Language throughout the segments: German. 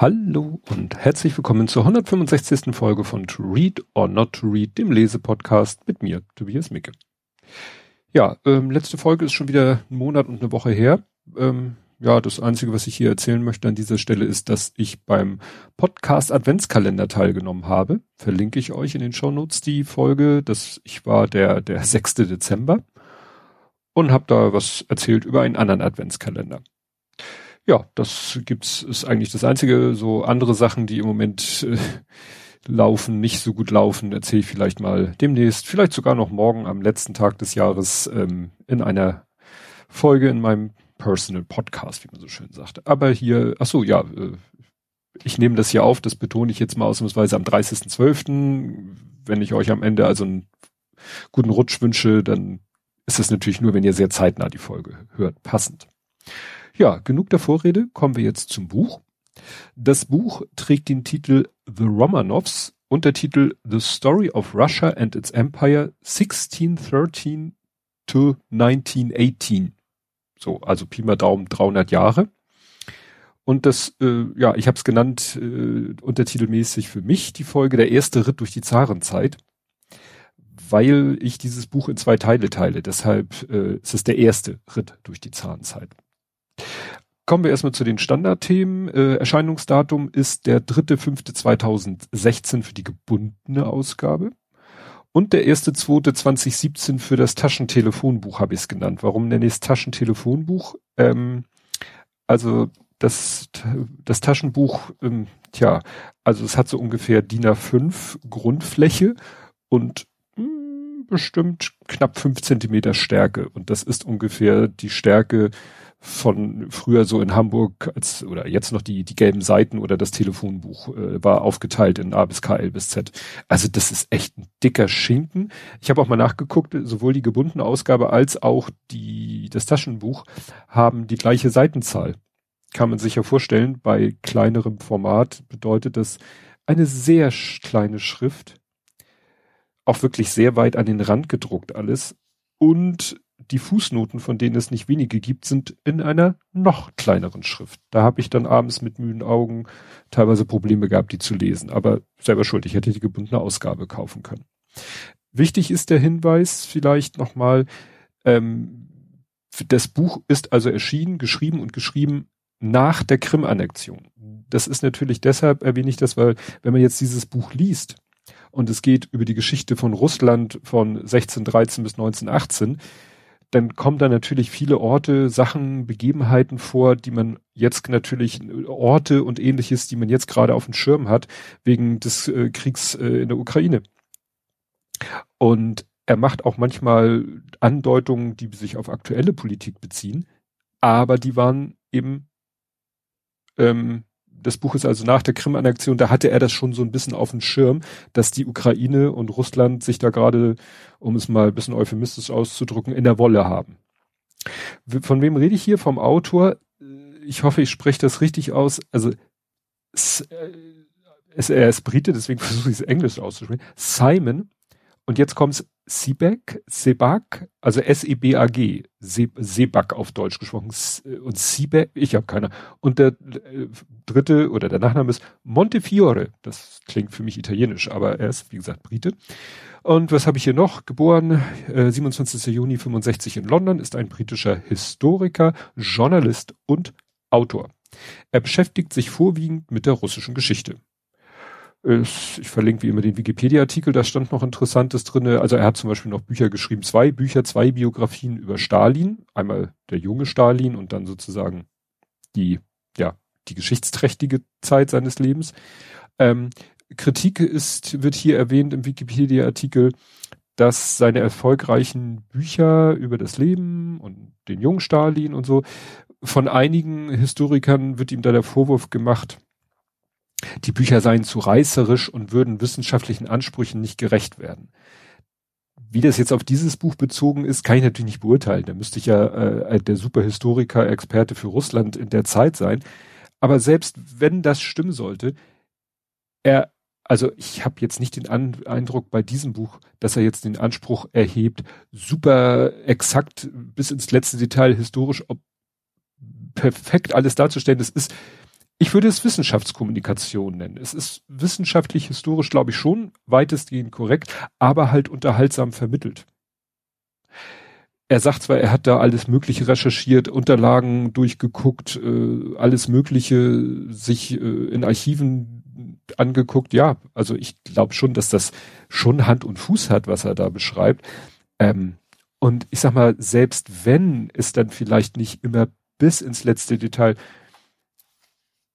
Hallo und herzlich willkommen zur 165. Folge von To Read or Not to Read, dem Lesepodcast mit mir, Tobias Micke. Ja, ähm, letzte Folge ist schon wieder ein Monat und eine Woche her. Ähm, ja, das Einzige, was ich hier erzählen möchte an dieser Stelle ist, dass ich beim Podcast Adventskalender teilgenommen habe. Verlinke ich euch in den Shownotes die Folge. Das, ich war der, der 6. Dezember und habe da was erzählt über einen anderen Adventskalender ja, das gibt's, ist eigentlich das einzige. So andere Sachen, die im Moment äh, laufen, nicht so gut laufen, erzähle ich vielleicht mal demnächst, vielleicht sogar noch morgen am letzten Tag des Jahres ähm, in einer Folge in meinem Personal Podcast, wie man so schön sagt. Aber hier, ach so, ja, äh, ich nehme das hier auf, das betone ich jetzt mal ausnahmsweise am 30.12. Wenn ich euch am Ende also einen guten Rutsch wünsche, dann ist es natürlich nur, wenn ihr sehr zeitnah die Folge hört, passend. Ja, genug der Vorrede, kommen wir jetzt zum Buch. Das Buch trägt den Titel The Romanovs, Untertitel The Story of Russia and its Empire 1613 to 1918. So, also Pi mal Daumen 300 Jahre. Und das, äh, ja, ich habe es genannt, äh, untertitelmäßig für mich die Folge Der erste Ritt durch die Zarenzeit, weil ich dieses Buch in zwei Teile teile. Deshalb äh, ist es der erste Ritt durch die Zarenzeit. Kommen wir erstmal zu den Standardthemen. Äh, Erscheinungsdatum ist der 3.5.2016 für die gebundene Ausgabe. Und der 1.2.2017 für das Taschentelefonbuch habe ich es genannt. Warum nenne ich es Taschentelefonbuch? Ähm, also das, das Taschenbuch, ähm, tja, also es hat so ungefähr DIN A5 Grundfläche und mh, hm, bestimmt knapp fünf Zentimeter Stärke. Und das ist ungefähr die Stärke von früher so in Hamburg als oder jetzt noch die die gelben Seiten oder das Telefonbuch äh, war aufgeteilt in A bis K, L bis Z. Also das ist echt ein dicker Schinken. Ich habe auch mal nachgeguckt, sowohl die gebundene Ausgabe als auch die das Taschenbuch haben die gleiche Seitenzahl. Kann man sich ja vorstellen, bei kleinerem Format bedeutet das eine sehr kleine Schrift, auch wirklich sehr weit an den Rand gedruckt alles und die Fußnoten, von denen es nicht wenige gibt, sind in einer noch kleineren Schrift. Da habe ich dann abends mit müden Augen teilweise Probleme gehabt, die zu lesen. Aber selber schuld, ich hätte die gebundene Ausgabe kaufen können. Wichtig ist der Hinweis vielleicht nochmal, ähm, das Buch ist also erschienen, geschrieben und geschrieben nach der Krim-Annexion. Das ist natürlich deshalb erwähne ich das, weil wenn man jetzt dieses Buch liest und es geht über die Geschichte von Russland von 1613 bis 1918, dann kommen da natürlich viele Orte, Sachen, Begebenheiten vor, die man jetzt natürlich Orte und ähnliches, die man jetzt gerade auf dem Schirm hat, wegen des äh, Kriegs äh, in der Ukraine. Und er macht auch manchmal Andeutungen, die sich auf aktuelle Politik beziehen, aber die waren eben ähm, das Buch ist also nach der Krim-Annexion, da hatte er das schon so ein bisschen auf dem Schirm, dass die Ukraine und Russland sich da gerade, um es mal ein bisschen euphemistisch auszudrücken, in der Wolle haben. Von wem rede ich hier? Vom Autor? Ich hoffe, ich spreche das richtig aus. Also es, äh, er ist Brite, deswegen versuche ich es Englisch auszusprechen. Simon. Und jetzt kommt's Sibak, Sebak, also S-E-B-A-G, Sebak auf Deutsch gesprochen und Sibak, ich habe keine. Und der äh, dritte oder der Nachname ist Montefiore, das klingt für mich italienisch, aber er ist wie gesagt Brite. Und was habe ich hier noch? Geboren äh, 27. Juni 65 in London, ist ein britischer Historiker, Journalist und Autor. Er beschäftigt sich vorwiegend mit der russischen Geschichte ich verlinke wie immer den Wikipedia-Artikel, da stand noch Interessantes drinne. Also er hat zum Beispiel noch Bücher geschrieben, zwei Bücher, zwei Biografien über Stalin. Einmal der junge Stalin und dann sozusagen die, ja, die geschichtsträchtige Zeit seines Lebens. Ähm, Kritik ist, wird hier erwähnt im Wikipedia-Artikel, dass seine erfolgreichen Bücher über das Leben und den jungen Stalin und so, von einigen Historikern wird ihm da der Vorwurf gemacht, die Bücher seien zu reißerisch und würden wissenschaftlichen Ansprüchen nicht gerecht werden. Wie das jetzt auf dieses Buch bezogen ist, kann ich natürlich nicht beurteilen. Da müsste ich ja äh, der Superhistoriker, Experte für Russland in der Zeit sein. Aber selbst wenn das stimmen sollte, er, also ich habe jetzt nicht den An Eindruck bei diesem Buch, dass er jetzt den Anspruch erhebt, super exakt bis ins letzte Detail historisch ob perfekt alles darzustellen. Das ist ich würde es Wissenschaftskommunikation nennen. Es ist wissenschaftlich, historisch, glaube ich, schon weitestgehend korrekt, aber halt unterhaltsam vermittelt. Er sagt zwar, er hat da alles Mögliche recherchiert, Unterlagen durchgeguckt, äh, alles Mögliche sich äh, in Archiven angeguckt. Ja, also ich glaube schon, dass das schon Hand und Fuß hat, was er da beschreibt. Ähm, und ich sag mal, selbst wenn es dann vielleicht nicht immer bis ins letzte Detail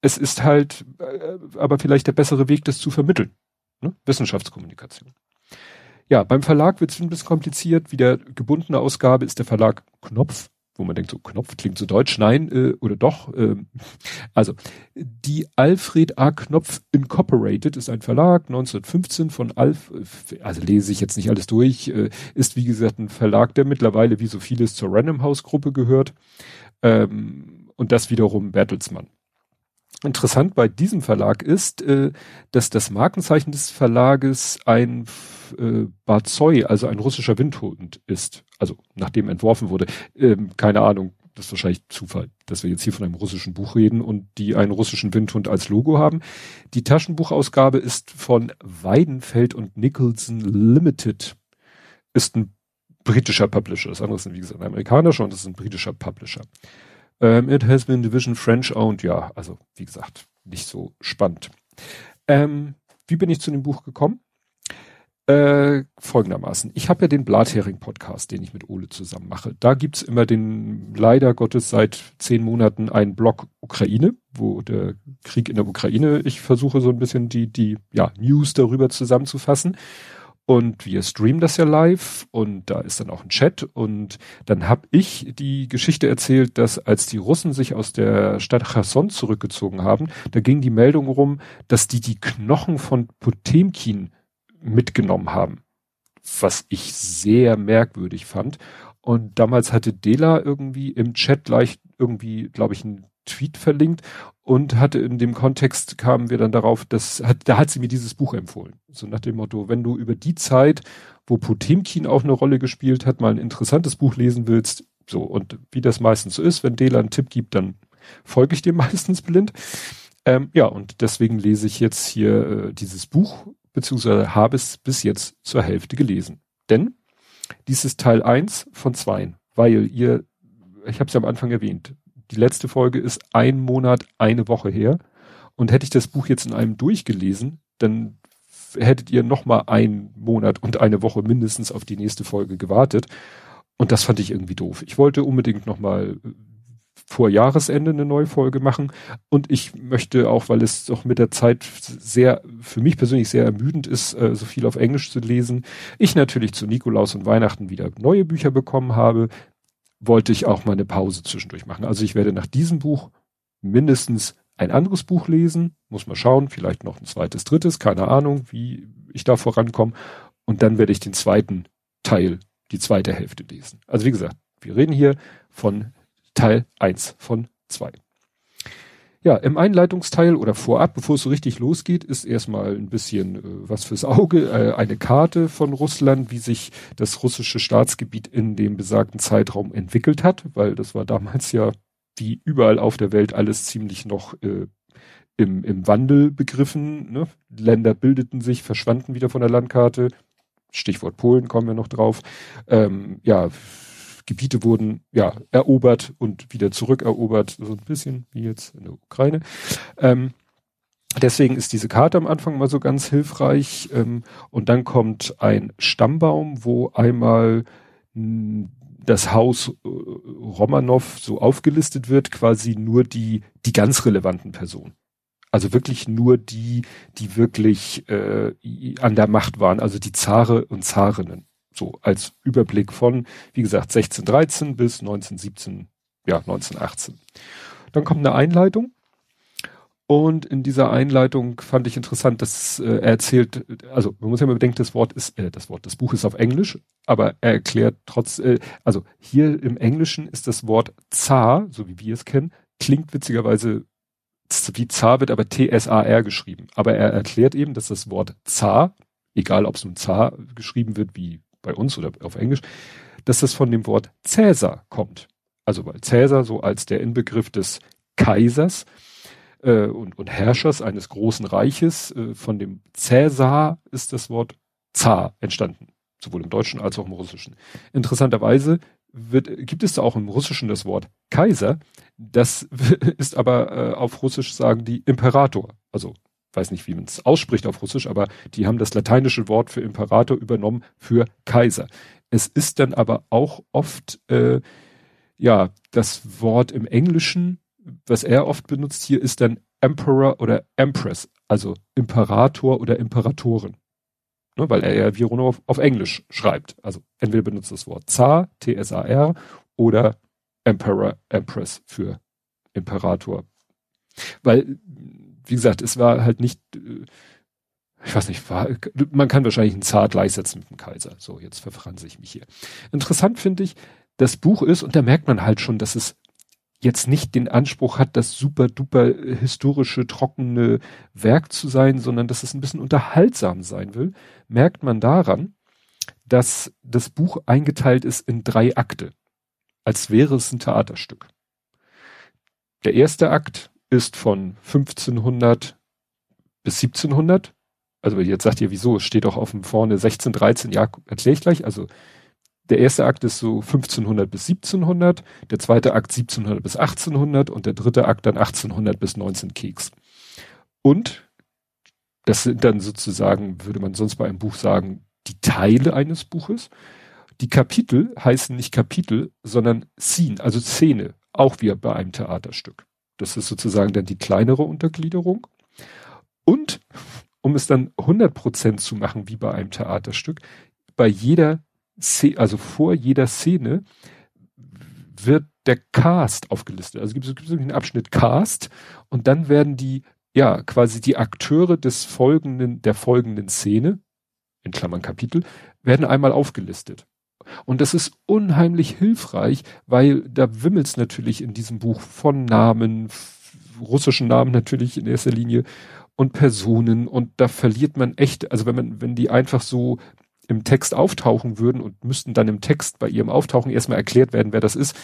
es ist halt äh, aber vielleicht der bessere Weg, das zu vermitteln. Ne? Wissenschaftskommunikation. Ja, beim Verlag wird es ein bisschen kompliziert. Wie der gebundene Ausgabe ist der Verlag Knopf, wo man denkt, so Knopf klingt so deutsch. Nein, äh, oder doch. Äh, also, die Alfred A. Knopf Incorporated ist ein Verlag, 1915 von Alf, also lese ich jetzt nicht alles durch, äh, ist wie gesagt ein Verlag, der mittlerweile wie so vieles zur Random House Gruppe gehört. Ähm, und das wiederum Bertelsmann. Interessant bei diesem Verlag ist, äh, dass das Markenzeichen des Verlages ein äh, Barzoi, also ein russischer Windhund ist. Also nachdem entworfen wurde. Ähm, keine Ahnung, das ist wahrscheinlich Zufall, dass wir jetzt hier von einem russischen Buch reden und die einen russischen Windhund als Logo haben. Die Taschenbuchausgabe ist von Weidenfeld und Nicholson Limited. Ist ein britischer Publisher. Das andere ist, wie gesagt, ein amerikanischer und das ist ein britischer Publisher. Ähm, it has been division French owned. Ja, also wie gesagt, nicht so spannend. Ähm, wie bin ich zu dem Buch gekommen? Äh, folgendermaßen. Ich habe ja den Blathering-Podcast, den ich mit Ole zusammen mache. Da gibt's immer den, leider Gottes, seit zehn Monaten einen Blog Ukraine, wo der Krieg in der Ukraine, ich versuche so ein bisschen die, die ja, News darüber zusammenzufassen. Und wir streamen das ja live und da ist dann auch ein Chat und dann habe ich die Geschichte erzählt, dass als die Russen sich aus der Stadt Cherson zurückgezogen haben, da ging die Meldung rum, dass die die Knochen von Potemkin mitgenommen haben, was ich sehr merkwürdig fand. Und damals hatte Dela irgendwie im Chat leicht irgendwie, glaube ich, ein Tweet verlinkt und hatte in dem Kontext kamen wir dann darauf, dass hat, da hat sie mir dieses Buch empfohlen. So nach dem Motto, wenn du über die Zeit, wo Potemkin auch eine Rolle gespielt hat, mal ein interessantes Buch lesen willst, so und wie das meistens so ist, wenn Dela einen Tipp gibt, dann folge ich dem meistens blind. Ähm, ja, und deswegen lese ich jetzt hier äh, dieses Buch, beziehungsweise habe es bis jetzt zur Hälfte gelesen. Denn dies ist Teil eins von zweien, weil ihr, ich habe es ja am Anfang erwähnt, die letzte Folge ist ein Monat, eine Woche her. Und hätte ich das Buch jetzt in einem durchgelesen, dann hättet ihr noch mal einen Monat und eine Woche mindestens auf die nächste Folge gewartet. Und das fand ich irgendwie doof. Ich wollte unbedingt noch mal äh, vor Jahresende eine neue Folge machen. Und ich möchte auch, weil es doch mit der Zeit sehr, für mich persönlich sehr ermüdend ist, äh, so viel auf Englisch zu lesen. Ich natürlich zu Nikolaus und Weihnachten wieder neue Bücher bekommen habe wollte ich auch mal eine Pause zwischendurch machen. Also ich werde nach diesem Buch mindestens ein anderes Buch lesen, muss mal schauen, vielleicht noch ein zweites, drittes, keine Ahnung, wie ich da vorankomme. Und dann werde ich den zweiten Teil, die zweite Hälfte lesen. Also wie gesagt, wir reden hier von Teil eins von zwei. Ja, im Einleitungsteil oder vorab, bevor es so richtig losgeht, ist erstmal ein bisschen äh, was fürs Auge, äh, eine Karte von Russland, wie sich das russische Staatsgebiet in dem besagten Zeitraum entwickelt hat, weil das war damals ja wie überall auf der Welt alles ziemlich noch äh, im, im Wandel begriffen. Ne? Länder bildeten sich, verschwanden wieder von der Landkarte. Stichwort Polen kommen wir noch drauf. Ähm, ja, Gebiete wurden ja erobert und wieder zurückerobert, so ein bisschen wie jetzt in der Ukraine. Ähm, deswegen ist diese Karte am Anfang mal so ganz hilfreich. Ähm, und dann kommt ein Stammbaum, wo einmal das Haus äh, Romanov so aufgelistet wird, quasi nur die, die ganz relevanten Personen. Also wirklich nur die, die wirklich äh, an der Macht waren, also die Zare und Zarinnen. So als Überblick von, wie gesagt, 1613 bis 1917, ja, 1918. Dann kommt eine Einleitung. Und in dieser Einleitung fand ich interessant, dass äh, er erzählt, also man muss ja mal bedenken, das Wort ist, äh, das Wort, das Buch ist auf Englisch, aber er erklärt trotz, äh, also hier im Englischen ist das Wort Zar, so wie wir es kennen, klingt witzigerweise wie Zar wird aber T-S-A-R geschrieben. Aber er erklärt eben, dass das Wort Zar, egal ob es nun Zar geschrieben wird wie bei uns oder auf Englisch, dass das von dem Wort Cäsar kommt. Also weil Cäsar so als der Inbegriff des Kaisers äh, und, und Herrschers eines großen Reiches. Äh, von dem Cäsar ist das Wort Zar entstanden, sowohl im Deutschen als auch im Russischen. Interessanterweise wird, gibt es da auch im Russischen das Wort Kaiser. Das ist aber äh, auf Russisch sagen die Imperator. Also weiß nicht, wie man es ausspricht auf Russisch, aber die haben das lateinische Wort für Imperator übernommen für Kaiser. Es ist dann aber auch oft äh, ja das Wort im Englischen, was er oft benutzt hier, ist dann Emperor oder Empress, also Imperator oder Imperatorin. Ne, weil er ja wie Rono auf, auf Englisch schreibt. Also entweder benutzt das Wort Zar, T-S-A-R, oder Emperor, Empress für Imperator. Weil, wie gesagt, es war halt nicht, äh, ich weiß nicht, war, man kann wahrscheinlich einen Zar gleichsetzen mit dem Kaiser. So, jetzt verfranse ich mich hier. Interessant finde ich, das Buch ist, und da merkt man halt schon, dass es jetzt nicht den Anspruch hat, das super duper historische, trockene Werk zu sein, sondern dass es ein bisschen unterhaltsam sein will, merkt man daran, dass das Buch eingeteilt ist in drei Akte, als wäre es ein Theaterstück. Der erste Akt ist von 1500 bis 1700. Also jetzt sagt ihr, wieso? Es steht doch auf dem vorne 16, 13. Ja, erkläre ich gleich. Also der erste Akt ist so 1500 bis 1700, der zweite Akt 1700 bis 1800 und der dritte Akt dann 1800 bis 19 Keks. Und das sind dann sozusagen, würde man sonst bei einem Buch sagen, die Teile eines Buches. Die Kapitel heißen nicht Kapitel, sondern Scene, also Szene, auch wie bei einem Theaterstück. Das ist sozusagen dann die kleinere Untergliederung. Und um es dann 100% zu machen wie bei einem Theaterstück, bei jeder Szene, also vor jeder Szene wird der Cast aufgelistet. Also gibt es einen Abschnitt Cast und dann werden die, ja, quasi die Akteure des folgenden, der folgenden Szene, in Klammern Kapitel, werden einmal aufgelistet. Und das ist unheimlich hilfreich, weil da wimmelt's natürlich in diesem Buch von Namen, russischen Namen natürlich in erster Linie und Personen und da verliert man echt, also wenn man, wenn die einfach so im Text auftauchen würden und müssten dann im Text bei ihrem Auftauchen erstmal erklärt werden, wer das ist,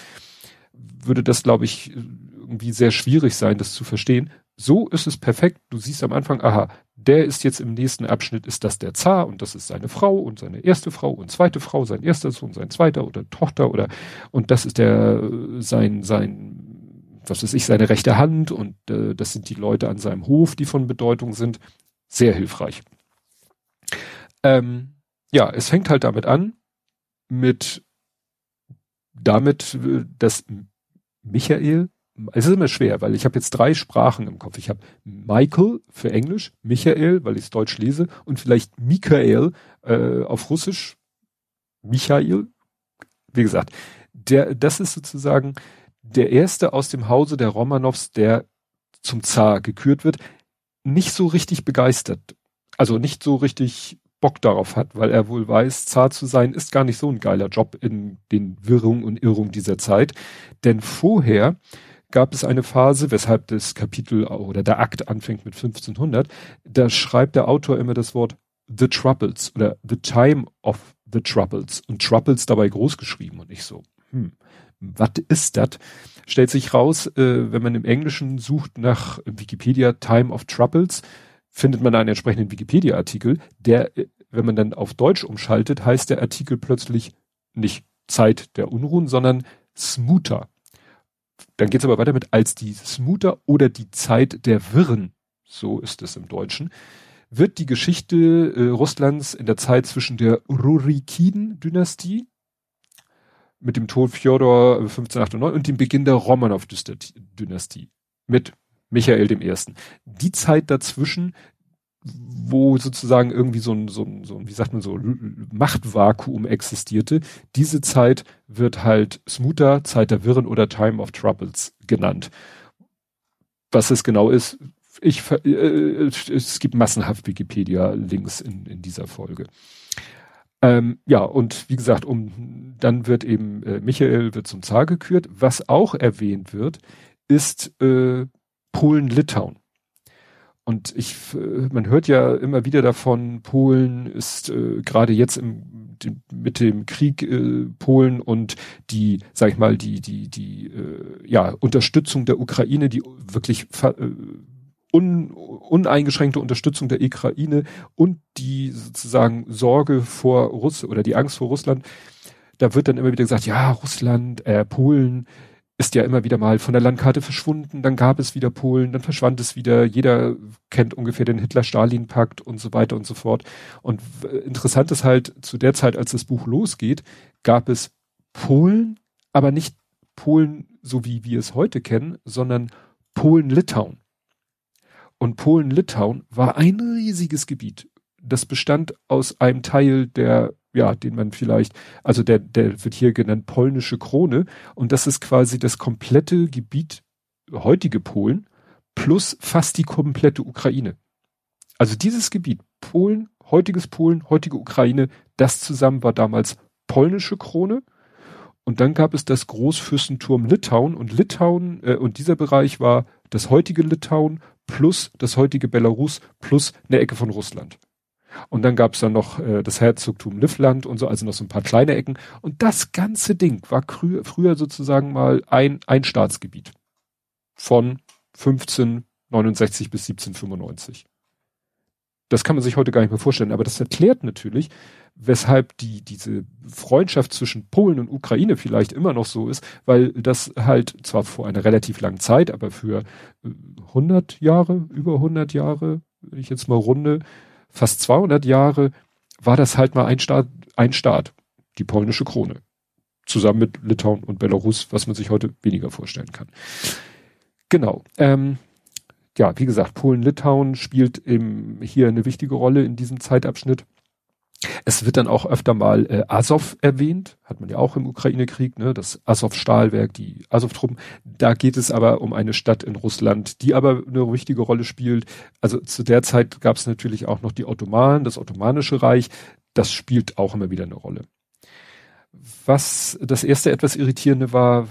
würde das, glaube ich, irgendwie sehr schwierig sein, das zu verstehen. So ist es perfekt. Du siehst am Anfang, aha, der ist jetzt im nächsten Abschnitt, ist das der Zar und das ist seine Frau und seine erste Frau und zweite Frau, sein erster Sohn, sein zweiter oder Tochter oder und das ist der sein sein was weiß ich seine rechte Hand und äh, das sind die Leute an seinem Hof, die von Bedeutung sind. Sehr hilfreich. Ähm, ja, es fängt halt damit an, mit damit, dass Michael, es ist immer schwer, weil ich habe jetzt drei Sprachen im Kopf. Ich habe Michael für Englisch, Michael, weil ich es Deutsch lese, und vielleicht Michael äh, auf Russisch, Michael. Wie gesagt, der, das ist sozusagen der erste aus dem Hause der Romanows, der zum Zar gekürt wird, nicht so richtig begeistert. Also nicht so richtig Bock darauf hat, weil er wohl weiß, Zar zu sein ist gar nicht so ein geiler Job in den Wirrungen und Irrungen dieser Zeit. Denn vorher gab es eine Phase, weshalb das Kapitel oder der Akt anfängt mit 1500, da schreibt der Autor immer das Wort The Troubles oder The Time of the Troubles und Troubles dabei groß geschrieben und nicht so. Hm, was ist das? Stellt sich raus, äh, wenn man im Englischen sucht nach Wikipedia Time of Troubles, findet man einen entsprechenden Wikipedia-Artikel, der, äh, wenn man dann auf Deutsch umschaltet, heißt der Artikel plötzlich nicht Zeit der Unruhen, sondern Smuter. Dann geht es aber weiter mit als die Smuter oder die Zeit der Wirren, so ist es im Deutschen, wird die Geschichte äh, Russlands in der Zeit zwischen der Rurikiden-Dynastie mit dem Tod Fjodor 1598 und dem Beginn der Romanov-Dynastie mit Michael Ersten. Die Zeit dazwischen, wo sozusagen irgendwie so ein, so ein, so ein, wie sagt man so, Machtvakuum existierte, diese Zeit wird halt Smuta, Zeit der Wirren oder Time of Troubles genannt. Was es genau ist, ich, äh, es gibt massenhaft Wikipedia-Links in, in dieser Folge. Ähm, ja, und wie gesagt, um dann wird eben äh, Michael wird zum Zar gekürt. Was auch erwähnt wird, ist äh, Polen-Litauen. Und ich, äh, man hört ja immer wieder davon, Polen ist äh, gerade jetzt im mit dem Krieg äh, Polen und die, sag ich mal, die die die äh, ja Unterstützung der Ukraine, die wirklich äh, un, uneingeschränkte Unterstützung der Ukraine und die sozusagen Sorge vor Russ oder die Angst vor Russland, da wird dann immer wieder gesagt, ja, Russland, äh, Polen ist ja immer wieder mal von der Landkarte verschwunden, dann gab es wieder Polen, dann verschwand es wieder, jeder kennt ungefähr den Hitler-Stalin-Pakt und so weiter und so fort. Und interessant ist halt, zu der Zeit, als das Buch losgeht, gab es Polen, aber nicht Polen, so wie wir es heute kennen, sondern Polen-Litauen. Und Polen-Litauen war ein riesiges Gebiet. Das bestand aus einem Teil der, ja, den man vielleicht, also der, der wird hier genannt polnische Krone. Und das ist quasi das komplette Gebiet, heutige Polen, plus fast die komplette Ukraine. Also dieses Gebiet, Polen, heutiges Polen, heutige Ukraine, das zusammen war damals polnische Krone. Und dann gab es das Großfürstentum Litauen und Litauen äh, und dieser Bereich war das heutige Litauen plus das heutige Belarus plus eine Ecke von Russland. Und dann gab's dann noch äh, das Herzogtum Livland und so, also noch so ein paar kleine Ecken. Und das ganze Ding war früher sozusagen mal ein, ein Staatsgebiet. Von 1569 bis 1795. Das kann man sich heute gar nicht mehr vorstellen, aber das erklärt natürlich, weshalb die, diese Freundschaft zwischen Polen und Ukraine vielleicht immer noch so ist, weil das halt zwar vor einer relativ langen Zeit, aber für 100 äh, Jahre, über 100 Jahre, wenn ich jetzt mal runde, fast 200 Jahre, war das halt mal ein Staat, ein Staat, die polnische Krone. Zusammen mit Litauen und Belarus, was man sich heute weniger vorstellen kann. Genau. Ähm, ja, wie gesagt, Polen-Litauen spielt im, hier eine wichtige Rolle in diesem Zeitabschnitt. Es wird dann auch öfter mal äh, Azov erwähnt, hat man ja auch im Ukraine-Krieg, ne, das Azov-Stahlwerk, die Azov-Truppen. Da geht es aber um eine Stadt in Russland, die aber eine wichtige Rolle spielt. Also zu der Zeit gab es natürlich auch noch die Ottomanen, das Ottomanische Reich. Das spielt auch immer wieder eine Rolle. Was das erste etwas irritierende war,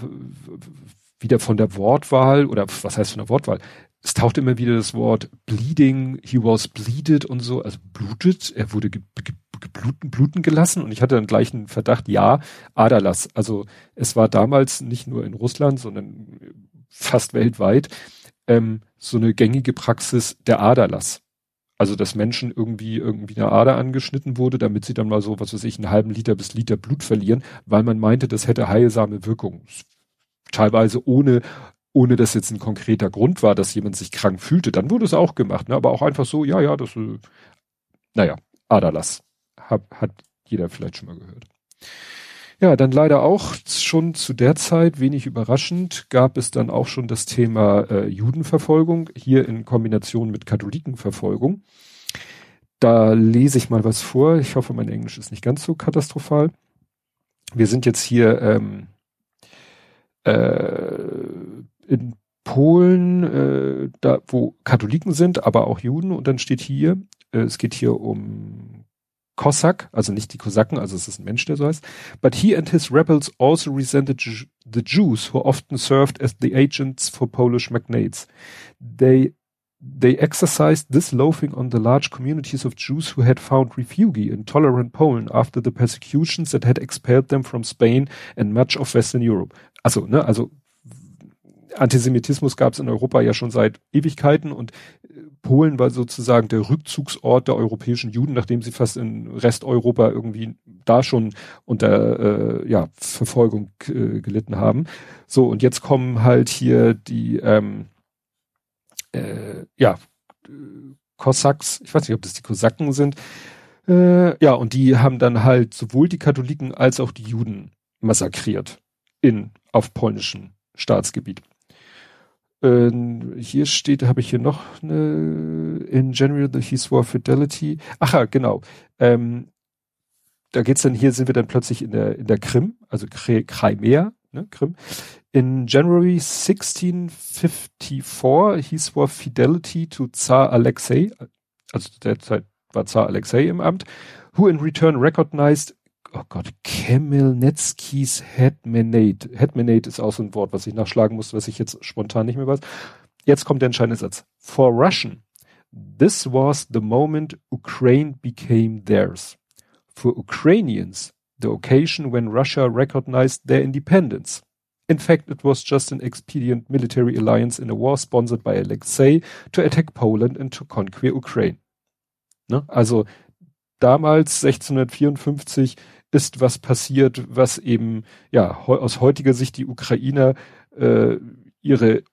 wieder von der Wortwahl oder was heißt von der Wortwahl? es taucht immer wieder das Wort bleeding, he was bleeded und so, also blutet, er wurde ge ge gebluten, bluten gelassen und ich hatte dann gleich einen Verdacht, ja, Aderlass. Also es war damals nicht nur in Russland, sondern fast weltweit ähm, so eine gängige Praxis der Aderlass. Also dass Menschen irgendwie irgendwie eine Ader angeschnitten wurde, damit sie dann mal so, was weiß ich, einen halben Liter bis Liter Blut verlieren, weil man meinte, das hätte heilsame Wirkung. Teilweise ohne ohne dass jetzt ein konkreter Grund war, dass jemand sich krank fühlte, dann wurde es auch gemacht, ne? aber auch einfach so, ja, ja, das, äh, naja, Aderlass, hat, hat jeder vielleicht schon mal gehört. Ja, dann leider auch schon zu der Zeit, wenig überraschend, gab es dann auch schon das Thema äh, Judenverfolgung, hier in Kombination mit Katholikenverfolgung. Da lese ich mal was vor. Ich hoffe, mein Englisch ist nicht ganz so katastrophal. Wir sind jetzt hier ähm, äh, in Polen, äh, da wo Katholiken sind, aber auch Juden. Und dann steht hier, äh, es geht hier um Cossack, also nicht die Kosaken, also es ist ein Mensch, der so heißt. But he and his rebels also resented the Jews, who often served as the agents for Polish magnates. They they exercised this loafing on the large communities of Jews who had found refuge in tolerant Poland after the persecutions that had expelled them from Spain and much of Western Europe. Also, ne, also Antisemitismus gab es in Europa ja schon seit Ewigkeiten und Polen war sozusagen der Rückzugsort der europäischen Juden, nachdem sie fast in Resteuropa irgendwie da schon unter äh, ja, Verfolgung äh, gelitten haben. So, und jetzt kommen halt hier die ähm, äh, ja, Kosaks, ich weiß nicht, ob das die Kosaken sind, äh, ja, und die haben dann halt sowohl die Katholiken als auch die Juden massakriert in auf polnischem Staatsgebiet. Ähm, hier steht, habe ich hier noch eine, in general he swore fidelity. Ach ja, genau. Ähm, da geht's dann, hier sind wir dann plötzlich in der, in der Krim, also Crimea, ne, Krim. In January 1654, he swore fidelity to Tsar Alexei, also derzeit war Tsar Alexei im Amt, who in return recognized oh Gott, Kemelnetskis Hetmanate. Hetmanate ist auch so ein Wort, was ich nachschlagen musste, was ich jetzt spontan nicht mehr weiß. Jetzt kommt der entscheidende Satz. For Russian, this was the moment Ukraine became theirs. for Ukrainians, the occasion when Russia recognized their independence. In fact, it was just an expedient military alliance in a war sponsored by Alexei to attack Poland and to conquer Ukraine. Ne? Also damals 1654 ist was passiert, was eben ja aus heutiger Sicht die Ukrainer äh, ihre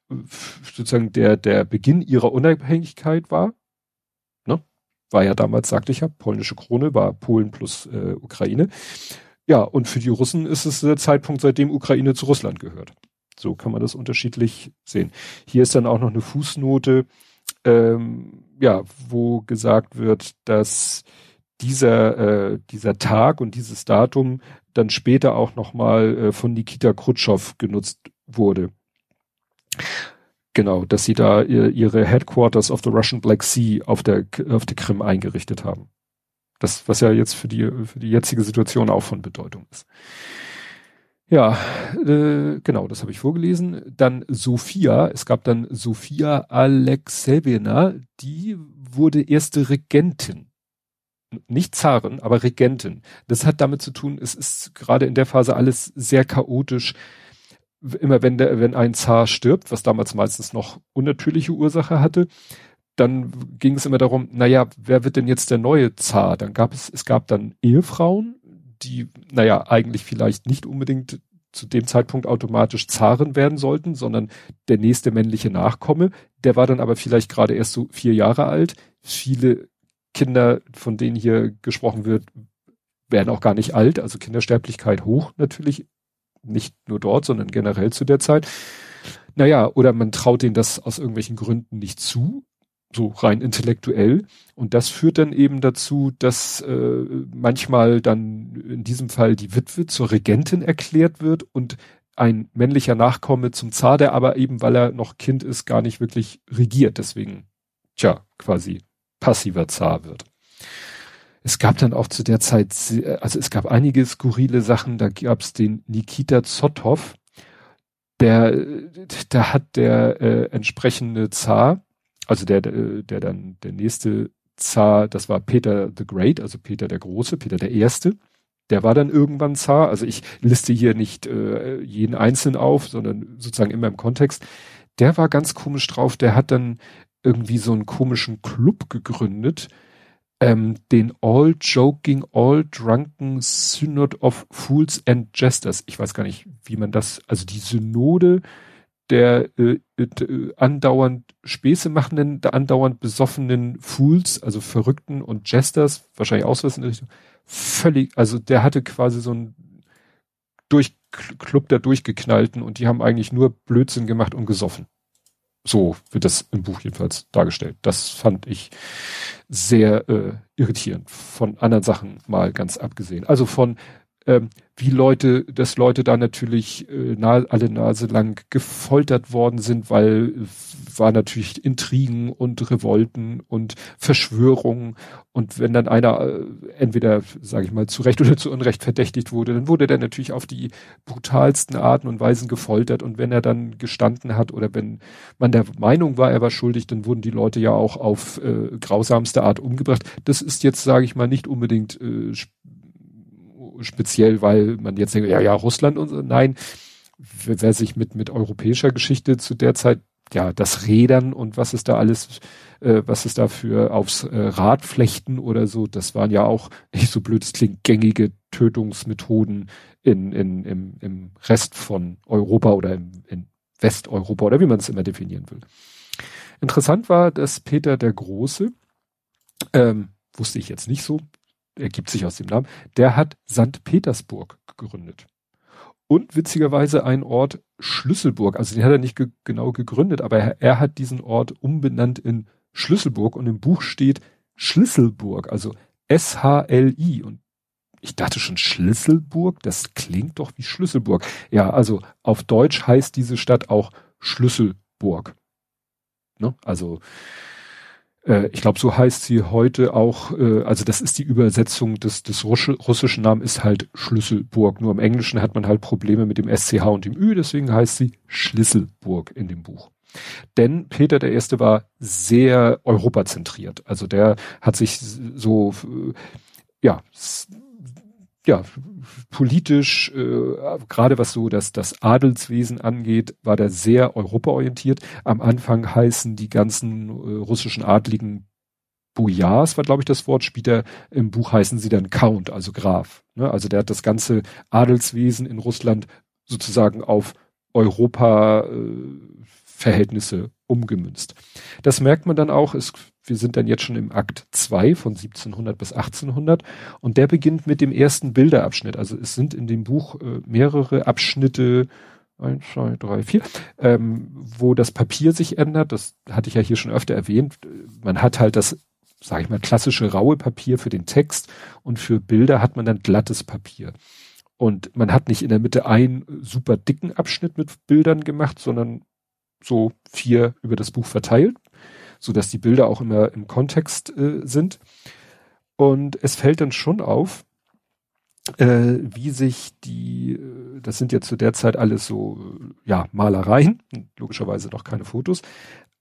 sozusagen der der Beginn ihrer Unabhängigkeit war. Ne? War ja damals, sagte ich ja, polnische Krone war Polen plus äh, Ukraine. Ja, und für die Russen ist es der Zeitpunkt, seitdem Ukraine zu Russland gehört. So kann man das unterschiedlich sehen. Hier ist dann auch noch eine Fußnote, ähm, ja, wo gesagt wird, dass dieser, äh, dieser Tag und dieses Datum dann später auch nochmal äh, von Nikita Khrushchev genutzt wurde. Genau, dass sie da ihr, ihre Headquarters of the Russian Black Sea auf der, auf der Krim eingerichtet haben. Das, was ja jetzt für die, für die jetzige Situation auch von Bedeutung ist. Ja, äh, genau, das habe ich vorgelesen. Dann Sophia, es gab dann Sophia Alexejewna, die wurde erste Regentin. Nicht Zarin, aber Regentin. Das hat damit zu tun, es ist gerade in der Phase alles sehr chaotisch. Immer wenn der, wenn ein Zar stirbt, was damals meistens noch unnatürliche Ursache hatte, dann ging es immer darum, naja, wer wird denn jetzt der neue Zar? Dann gab es, es gab dann Ehefrauen, die, naja, eigentlich vielleicht nicht unbedingt zu dem Zeitpunkt automatisch Zaren werden sollten, sondern der nächste männliche Nachkomme. Der war dann aber vielleicht gerade erst so vier Jahre alt. Viele Kinder, von denen hier gesprochen wird, werden auch gar nicht alt. Also Kindersterblichkeit hoch natürlich. Nicht nur dort, sondern generell zu der Zeit. Naja, oder man traut denen das aus irgendwelchen Gründen nicht zu so rein intellektuell. Und das führt dann eben dazu, dass äh, manchmal dann in diesem Fall die Witwe zur Regentin erklärt wird und ein männlicher Nachkomme zum Zar, der aber eben, weil er noch Kind ist, gar nicht wirklich regiert. Deswegen, tja, quasi passiver Zar wird. Es gab dann auch zu der Zeit, also es gab einige skurrile Sachen. Da gab es den Nikita Zottov, der, da hat der äh, entsprechende Zar, also der, der, der dann der nächste Zar, das war Peter the Great, also Peter der Große, Peter der Erste. Der war dann irgendwann Zar. Also ich liste hier nicht äh, jeden einzeln auf, sondern sozusagen immer im Kontext. Der war ganz komisch drauf. Der hat dann irgendwie so einen komischen Club gegründet, ähm, den All Joking, All Drunken Synod of Fools and Jesters. Ich weiß gar nicht, wie man das, also die Synode der äh, äh, andauernd Späße machenden, der andauernd besoffenen Fools, also Verrückten und Jesters, wahrscheinlich auch so in der Richtung, völlig, also der hatte quasi so ein durch Club der Durchgeknallten und die haben eigentlich nur Blödsinn gemacht und gesoffen. So wird das im Buch jedenfalls dargestellt. Das fand ich sehr äh, irritierend. Von anderen Sachen mal ganz abgesehen. Also von ähm, wie Leute, dass Leute da natürlich äh, na, alle Nase lang gefoltert worden sind, weil äh, war natürlich Intrigen und Revolten und Verschwörungen und wenn dann einer äh, entweder, sage ich mal, zu Recht oder zu Unrecht verdächtigt wurde, dann wurde der natürlich auf die brutalsten Arten und Weisen gefoltert und wenn er dann gestanden hat oder wenn man der Meinung war, er war schuldig, dann wurden die Leute ja auch auf äh, grausamste Art umgebracht. Das ist jetzt, sage ich mal, nicht unbedingt äh, speziell, weil man jetzt denkt, ja, ja, Russland und so. Nein, wer sich mit, mit europäischer Geschichte zu der Zeit, ja, das Rädern und was ist da alles, äh, was ist da für aufs äh, Rad flechten oder so, das waren ja auch, nicht so blöd es klingt, gängige Tötungsmethoden in, in, im, im Rest von Europa oder im, in Westeuropa oder wie man es immer definieren will. Interessant war, dass Peter der Große, ähm, wusste ich jetzt nicht so, ergibt sich aus dem Namen, der hat St. Petersburg gegründet. Und witzigerweise ein Ort Schlüsselburg, also den hat er nicht ge genau gegründet, aber er, er, hat diesen Ort umbenannt in Schlüsselburg und im Buch steht Schlüsselburg, also S-H-L-I und ich dachte schon Schlüsselburg, das klingt doch wie Schlüsselburg. Ja, also auf Deutsch heißt diese Stadt auch Schlüsselburg. Ne? Also äh, ich glaube, so heißt sie heute auch, äh, also das ist die Übersetzung des, des Russche, russischen Namen ist halt Schlüsselburg. Nur im Englischen hat man halt Probleme mit dem SCH und dem Ü, deswegen heißt sie Schlüsselburg in dem Buch. Denn Peter der Erste war sehr europazentriert. Also der hat sich so, ja, ja, politisch, äh, gerade was so das, das Adelswesen angeht, war der sehr europaorientiert. Am Anfang heißen die ganzen äh, russischen Adligen Bojars, war glaube ich das Wort, später im Buch heißen sie dann Count, also Graf. Ne? Also der hat das ganze Adelswesen in Russland sozusagen auf Europa-Verhältnisse äh, umgemünzt. Das merkt man dann auch, ist, wir sind dann jetzt schon im Akt 2 von 1700 bis 1800 und der beginnt mit dem ersten Bilderabschnitt. Also es sind in dem Buch äh, mehrere Abschnitte, eins, zwei, drei, vier, ähm, wo das Papier sich ändert. Das hatte ich ja hier schon öfter erwähnt. Man hat halt das, sage ich mal, klassische raue Papier für den Text und für Bilder hat man dann glattes Papier. Und man hat nicht in der Mitte einen super dicken Abschnitt mit Bildern gemacht, sondern so vier über das Buch verteilt, so dass die Bilder auch immer im Kontext äh, sind. Und es fällt dann schon auf, äh, wie sich die, äh, das sind ja zu der Zeit alles so, ja, Malereien, logischerweise noch keine Fotos,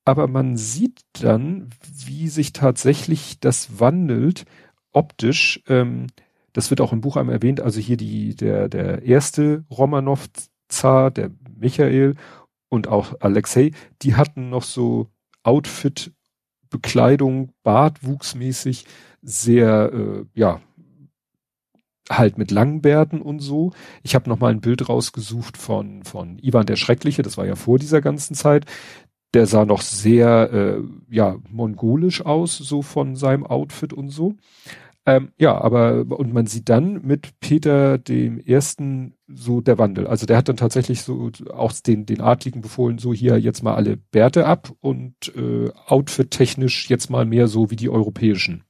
aber man sieht dann, wie sich tatsächlich das wandelt optisch. Ähm, das wird auch im Buch einmal erwähnt, also hier die, der, der erste Romanov-Zar, der Michael und auch Alexei, die hatten noch so Outfit, Bekleidung, Bartwuchsmäßig sehr, äh, ja, halt mit langen Bärten und so. Ich habe noch mal ein Bild rausgesucht von von Ivan der Schreckliche, das war ja vor dieser ganzen Zeit. Der sah noch sehr äh, ja mongolisch aus, so von seinem Outfit und so. Ähm, ja, aber und man sieht dann mit Peter dem ersten so der Wandel. Also der hat dann tatsächlich so auch den den Adligen befohlen, so hier jetzt mal alle Bärte ab und äh, Outfit technisch jetzt mal mehr so wie die europäischen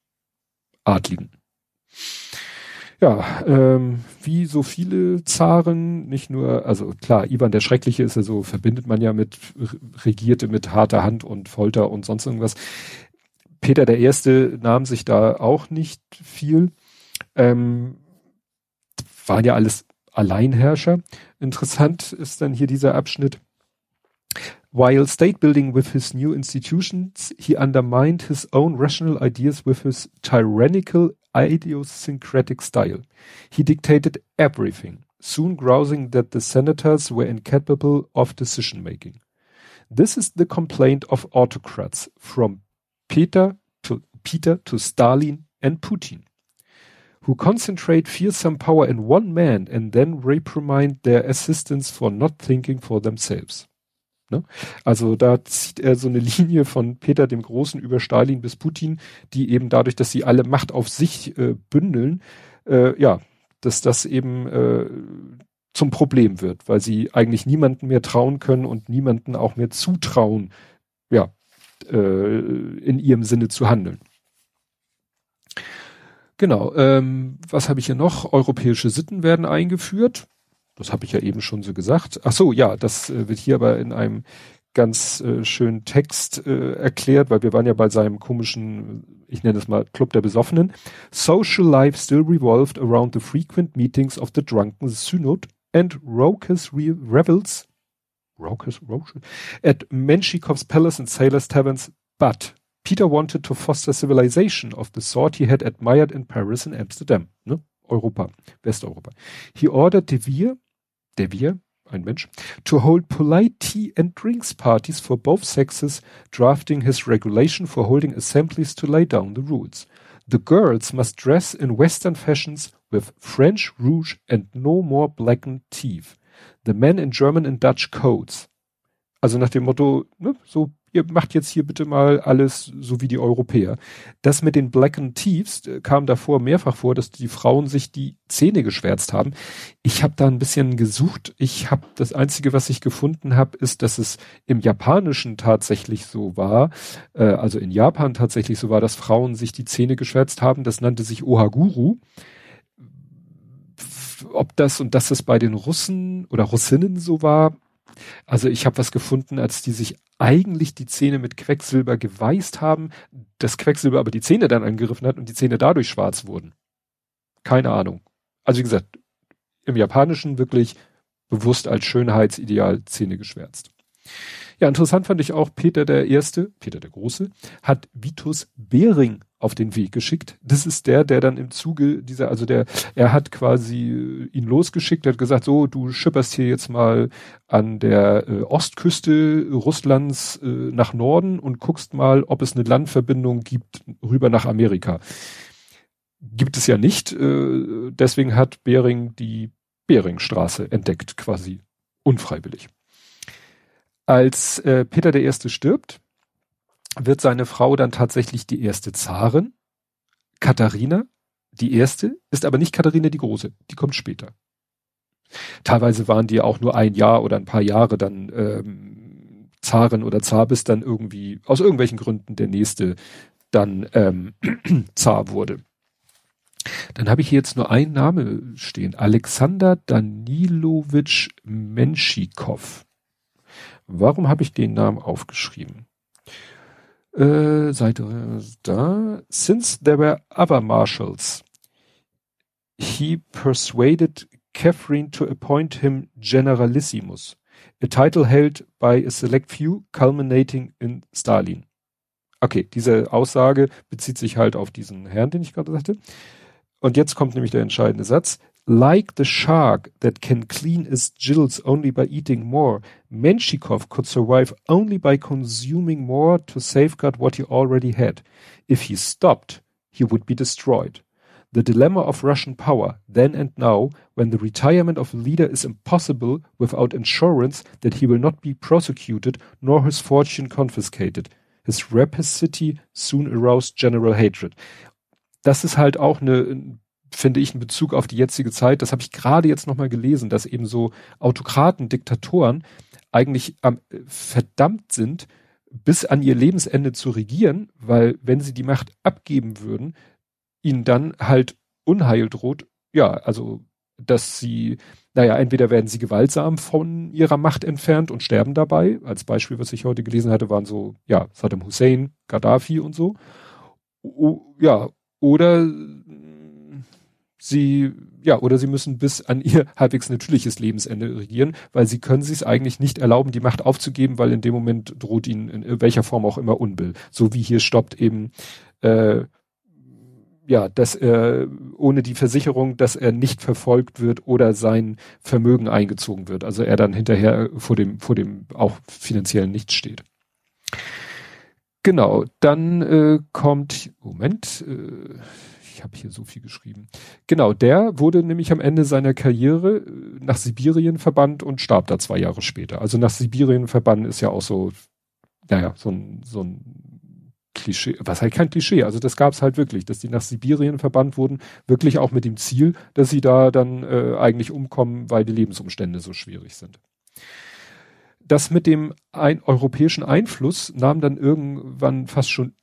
Adligen. Ja, ähm, wie so viele Zaren, nicht nur, also klar, Ivan der Schreckliche ist ja so, verbindet man ja mit, regierte mit harter Hand und Folter und sonst irgendwas. Peter der Erste nahm sich da auch nicht viel. Ähm, waren ja alles Alleinherrscher. Interessant ist dann hier dieser Abschnitt. While state building with his new institutions, he undermined his own rational ideas with his tyrannical idiosyncratic style. He dictated everything, soon grousing that the senators were incapable of decision making. This is the complaint of autocrats from Peter to, Peter to Stalin and Putin, who concentrate fearsome power in one man and then reprimand their assistants for not thinking for themselves. Ne? Also da zieht er so eine Linie von Peter dem Großen über Stalin bis Putin, die eben dadurch, dass sie alle Macht auf sich äh, bündeln, äh, ja, dass das eben äh, zum Problem wird, weil sie eigentlich niemanden mehr trauen können und niemanden auch mehr zutrauen, ja, äh, in ihrem Sinne zu handeln. Genau, ähm, was habe ich hier noch? Europäische Sitten werden eingeführt. Das habe ich ja eben schon so gesagt. Ach so, ja, das äh, wird hier aber in einem ganz äh, schönen Text äh, erklärt, weil wir waren ja bei seinem komischen, ich nenne es mal Club der Besoffenen. Social life still revolved around the frequent meetings of the drunken synod and raucous re revels raucous, raucous at Menshikov's palace and sailors taverns, but Peter wanted to foster civilization of the sort he had admired in Paris and Amsterdam, ne? Europa, Westeuropa. He ordered De Vere, De Vere, ein Mensch, to hold polite tea and drinks parties for both sexes, drafting his regulation for holding assemblies to lay down the rules. The girls must dress in Western fashions with French rouge and no more blackened teeth. The men in German and Dutch coats. Also nach dem Motto, ne, so ihr macht jetzt hier bitte mal alles so wie die Europäer. Das mit den Black and Thieves äh, kam davor mehrfach vor, dass die Frauen sich die Zähne geschwärzt haben. Ich habe da ein bisschen gesucht. Ich habe das einzige, was ich gefunden habe, ist, dass es im Japanischen tatsächlich so war, äh, also in Japan tatsächlich so war, dass Frauen sich die Zähne geschwärzt haben. Das nannte sich Ohaguru ob das und dass es bei den Russen oder Russinnen so war, also ich habe was gefunden, als die sich eigentlich die Zähne mit Quecksilber geweißt haben, das Quecksilber aber die Zähne dann angegriffen hat und die Zähne dadurch schwarz wurden. Keine Ahnung. Also wie gesagt, im Japanischen wirklich bewusst als Schönheitsideal Zähne geschwärzt. Ja, interessant fand ich auch, Peter der Erste, Peter der Große, hat Vitus Bering auf den Weg geschickt. Das ist der, der dann im Zuge dieser, also der, er hat quasi äh, ihn losgeschickt, hat gesagt, so, du schipperst hier jetzt mal an der äh, Ostküste Russlands äh, nach Norden und guckst mal, ob es eine Landverbindung gibt rüber nach Amerika. Gibt es ja nicht, äh, deswegen hat Bering die Beringstraße entdeckt, quasi unfreiwillig. Als äh, Peter der Erste stirbt, wird seine Frau dann tatsächlich die erste Zarin. Katharina, die erste, ist aber nicht Katharina die Große, die kommt später. Teilweise waren die auch nur ein Jahr oder ein paar Jahre dann ähm, Zaren oder Zar, bis dann irgendwie aus irgendwelchen Gründen der nächste dann ähm, Zar wurde. Dann habe ich hier jetzt nur einen Name stehen. Alexander Danilowitsch Menschikow. Warum habe ich den Namen aufgeschrieben? Äh, Seite da. Since there were other marshals, he persuaded Catherine to appoint him Generalissimus, a title held by a select few, culminating in Stalin. Okay, diese Aussage bezieht sich halt auf diesen Herrn, den ich gerade sagte. Und jetzt kommt nämlich der entscheidende Satz. Like the shark that can clean its gills only by eating more, Menshikov could survive only by consuming more to safeguard what he already had. If he stopped, he would be destroyed. The dilemma of Russian power, then and now, when the retirement of a leader is impossible without insurance that he will not be prosecuted nor his fortune confiscated. His rapacity soon aroused general hatred. Das ist halt auch eine finde ich, in Bezug auf die jetzige Zeit, das habe ich gerade jetzt nochmal gelesen, dass eben so Autokraten, Diktatoren eigentlich ähm, verdammt sind, bis an ihr Lebensende zu regieren, weil wenn sie die Macht abgeben würden, ihnen dann halt Unheil droht, ja, also dass sie, naja, entweder werden sie gewaltsam von ihrer Macht entfernt und sterben dabei. Als Beispiel, was ich heute gelesen hatte, waren so, ja, Saddam Hussein, Gaddafi und so. O, ja, oder sie, ja, oder sie müssen bis an ihr halbwegs natürliches Lebensende regieren, weil sie können sich eigentlich nicht erlauben, die Macht aufzugeben, weil in dem Moment droht ihnen in welcher Form auch immer Unbill. So wie hier stoppt eben, äh, ja, dass er ohne die Versicherung, dass er nicht verfolgt wird oder sein Vermögen eingezogen wird. Also er dann hinterher vor dem, vor dem auch finanziellen Nichts steht. Genau, dann äh, kommt, Moment, äh, ich habe hier so viel geschrieben. Genau, der wurde nämlich am Ende seiner Karriere äh, nach Sibirien verbannt und starb da zwei Jahre später. Also nach Sibirien verbannen ist ja auch so, naja, so ein, so ein Klischee, was halt kein Klischee, also das gab es halt wirklich, dass die nach Sibirien verbannt wurden, wirklich auch mit dem Ziel, dass sie da dann äh, eigentlich umkommen, weil die Lebensumstände so schwierig sind. Das mit dem ein, europäischen Einfluss nahm dann irgendwann fast schon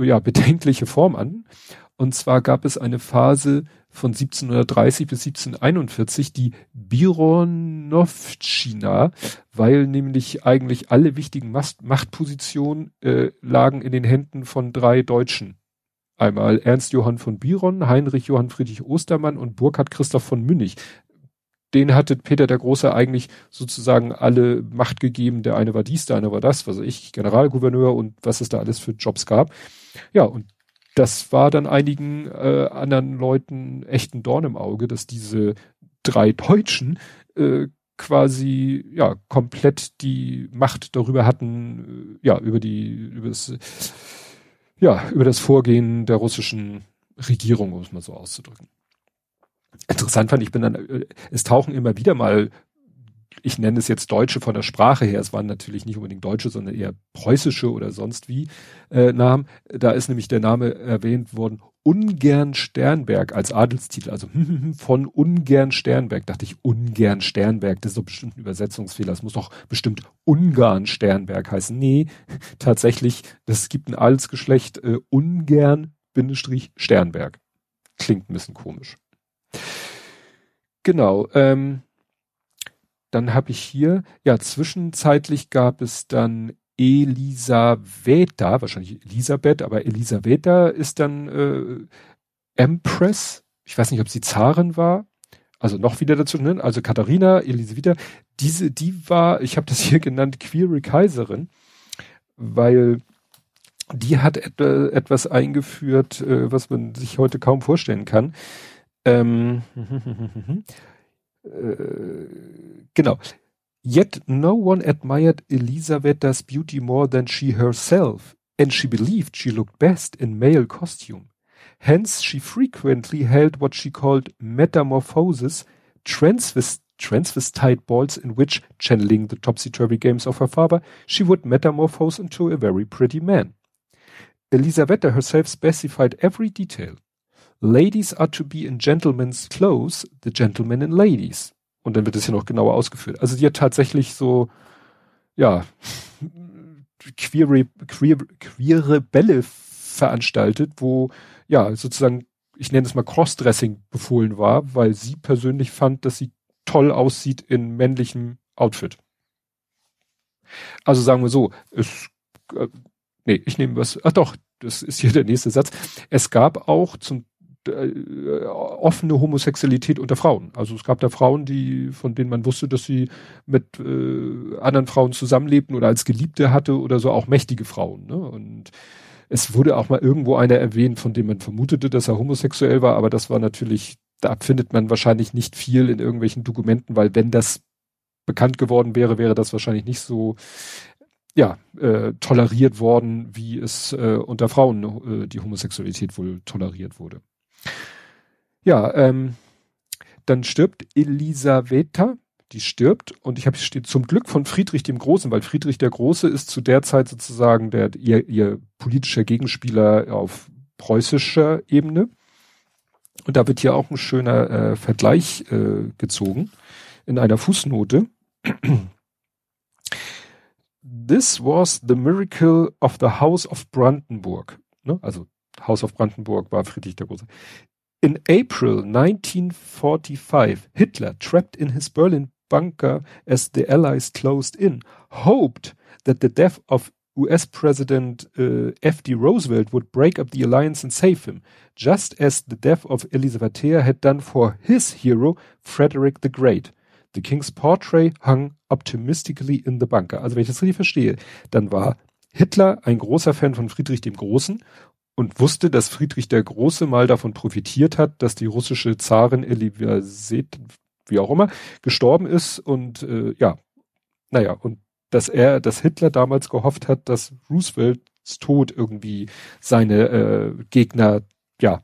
ja, bedenkliche Form an. Und zwar gab es eine Phase von 1730 bis 1741, die Bironovchina, weil nämlich eigentlich alle wichtigen Machtpositionen äh, lagen in den Händen von drei Deutschen. Einmal Ernst Johann von Biron, Heinrich Johann Friedrich Ostermann und Burkhard Christoph von Münnig. Den hatte Peter der Große eigentlich sozusagen alle Macht gegeben. Der eine war dies, der eine war das, was weiß ich, Generalgouverneur und was es da alles für Jobs gab. Ja, und das war dann einigen äh, anderen Leuten echt ein Dorn im Auge, dass diese drei Deutschen äh, quasi ja komplett die Macht darüber hatten, äh, ja über die über das ja über das Vorgehen der russischen Regierung, um es mal so auszudrücken. Interessant fand ich bin dann äh, es tauchen immer wieder mal ich nenne es jetzt Deutsche von der Sprache her, es waren natürlich nicht unbedingt Deutsche, sondern eher preußische oder sonst wie äh, Namen. Da ist nämlich der Name erwähnt worden, Ungern Sternberg als Adelstitel, also von Ungern Sternberg. Dachte ich, Ungern Sternberg, das ist doch bestimmt ein Übersetzungsfehler. Es muss doch bestimmt Ungarn Sternberg heißen. Nee, tatsächlich, es gibt ein Adelsgeschlecht äh, Ungern Bindestrich Sternberg. Klingt ein bisschen komisch. Genau, ähm, dann habe ich hier, ja, zwischenzeitlich gab es dann Elisaveta, wahrscheinlich Elisabeth, aber Elisaveta ist dann äh, Empress. Ich weiß nicht, ob sie Zarin war, also noch wieder dazu nennen, also Katharina Elisabetta, diese, die war, ich habe das hier genannt, queere Kaiserin, weil die hat et etwas eingeführt, äh, was man sich heute kaum vorstellen kann. Ähm, äh, genau. Yet no one admired Elisabeth's beauty more than she herself, and she believed she looked best in male costume. Hence, she frequently held what she called metamorphoses, transvest transvestite balls in which, channeling the topsy-turvy games of her father, she would metamorphose into a very pretty man. Elisabetta herself specified every detail. Ladies are to be in gentlemen's clothes, the gentlemen in ladies. Und dann wird es hier noch genauer ausgeführt. Also die hat tatsächlich so, ja, queere, queere, queere Bälle veranstaltet, wo ja sozusagen, ich nenne es mal Crossdressing befohlen war, weil sie persönlich fand, dass sie toll aussieht in männlichem Outfit. Also sagen wir so, es, äh, nee, ich nehme was, ach doch, das ist hier der nächste Satz. Es gab auch zum äh, offene Homosexualität unter Frauen. Also es gab da Frauen, die, von denen man wusste, dass sie mit äh, anderen Frauen zusammenlebten oder als Geliebte hatte oder so auch mächtige Frauen. Ne? Und es wurde auch mal irgendwo einer erwähnt, von dem man vermutete, dass er homosexuell war, aber das war natürlich, da findet man wahrscheinlich nicht viel in irgendwelchen Dokumenten, weil wenn das bekannt geworden wäre, wäre das wahrscheinlich nicht so ja, äh, toleriert worden, wie es äh, unter Frauen äh, die Homosexualität wohl toleriert wurde. Ja, ähm, dann stirbt Elisaveta, die stirbt und ich habe zum Glück von Friedrich dem Großen, weil Friedrich der Große ist zu der Zeit sozusagen der ihr, ihr politischer Gegenspieler auf preußischer Ebene. Und da wird hier auch ein schöner äh, Vergleich äh, gezogen in einer Fußnote. This was the miracle of the House of Brandenburg. Ne? Also House of Brandenburg war Friedrich der Große. In April 1945, Hitler, trapped in his Berlin bunker as the Allies closed in, hoped that the death of US President uh, F.D. Roosevelt would break up the alliance and save him, just as the death of Elisabethea had done for his hero, Frederick the Great. The King's portrait hung optimistically in the bunker. Also wenn ich das richtig verstehe, dann war Hitler ein großer Fan von Friedrich dem Großen und wusste, dass Friedrich der Große mal davon profitiert hat, dass die russische Zarin Elisabeth, wie auch immer, gestorben ist und äh, ja, naja, und dass er, dass Hitler damals gehofft hat, dass Roosevelts Tod irgendwie seine äh, Gegner ja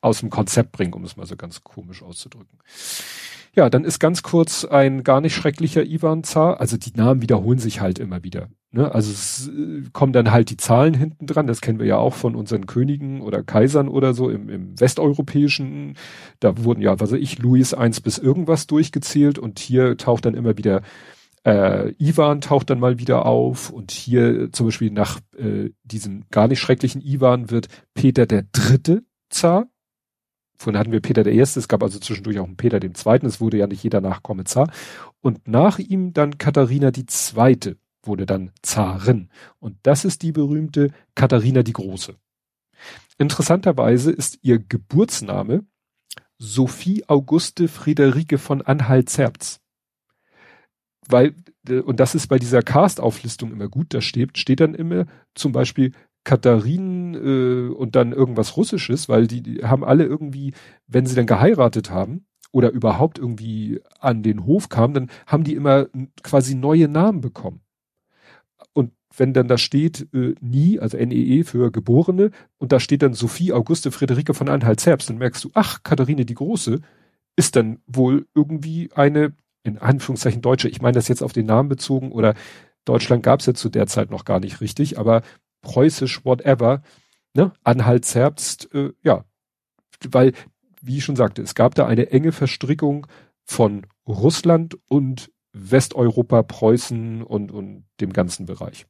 aus dem Konzept bringt, um es mal so ganz komisch auszudrücken. Ja, dann ist ganz kurz ein gar nicht schrecklicher Ivan Zar. Also die Namen wiederholen sich halt immer wieder. Ne? Also es äh, kommen dann halt die Zahlen hinten dran. Das kennen wir ja auch von unseren Königen oder Kaisern oder so im, im westeuropäischen. Da wurden ja, was weiß ich, Louis eins bis irgendwas durchgezählt und hier taucht dann immer wieder äh, Ivan taucht dann mal wieder auf und hier zum Beispiel nach äh, diesem gar nicht schrecklichen Ivan wird Peter der Dritte Zar Vorhin hatten wir Peter der Erste, es gab also zwischendurch auch einen Peter dem Zweiten, es wurde ja nicht jeder Nachkomme Zar. Und nach ihm dann Katharina die Zweite wurde dann Zarin. Und das ist die berühmte Katharina die Große. Interessanterweise ist ihr Geburtsname Sophie Auguste Friederike von Anhalt-Zerbst. Weil, äh, und das ist bei dieser Cast-Auflistung immer gut, da steht, steht dann immer zum Beispiel Katharinen äh, und dann irgendwas Russisches, weil die, die haben alle irgendwie, wenn sie dann geheiratet haben oder überhaupt irgendwie an den Hof kamen, dann haben die immer quasi neue Namen bekommen. Wenn dann da steht äh, nie, also NEE e für Geborene, und da steht dann Sophie Auguste Friederike von Anhalt-Zerbst, dann merkst du, ach, Katharine die Große ist dann wohl irgendwie eine, in Anführungszeichen Deutsche, ich meine das jetzt auf den Namen bezogen, oder Deutschland gab es ja zu der Zeit noch gar nicht richtig, aber preußisch, whatever, ne, Anhalt Zerbst, äh, ja, weil, wie ich schon sagte, es gab da eine enge Verstrickung von Russland und Westeuropa, Preußen und, und dem ganzen Bereich.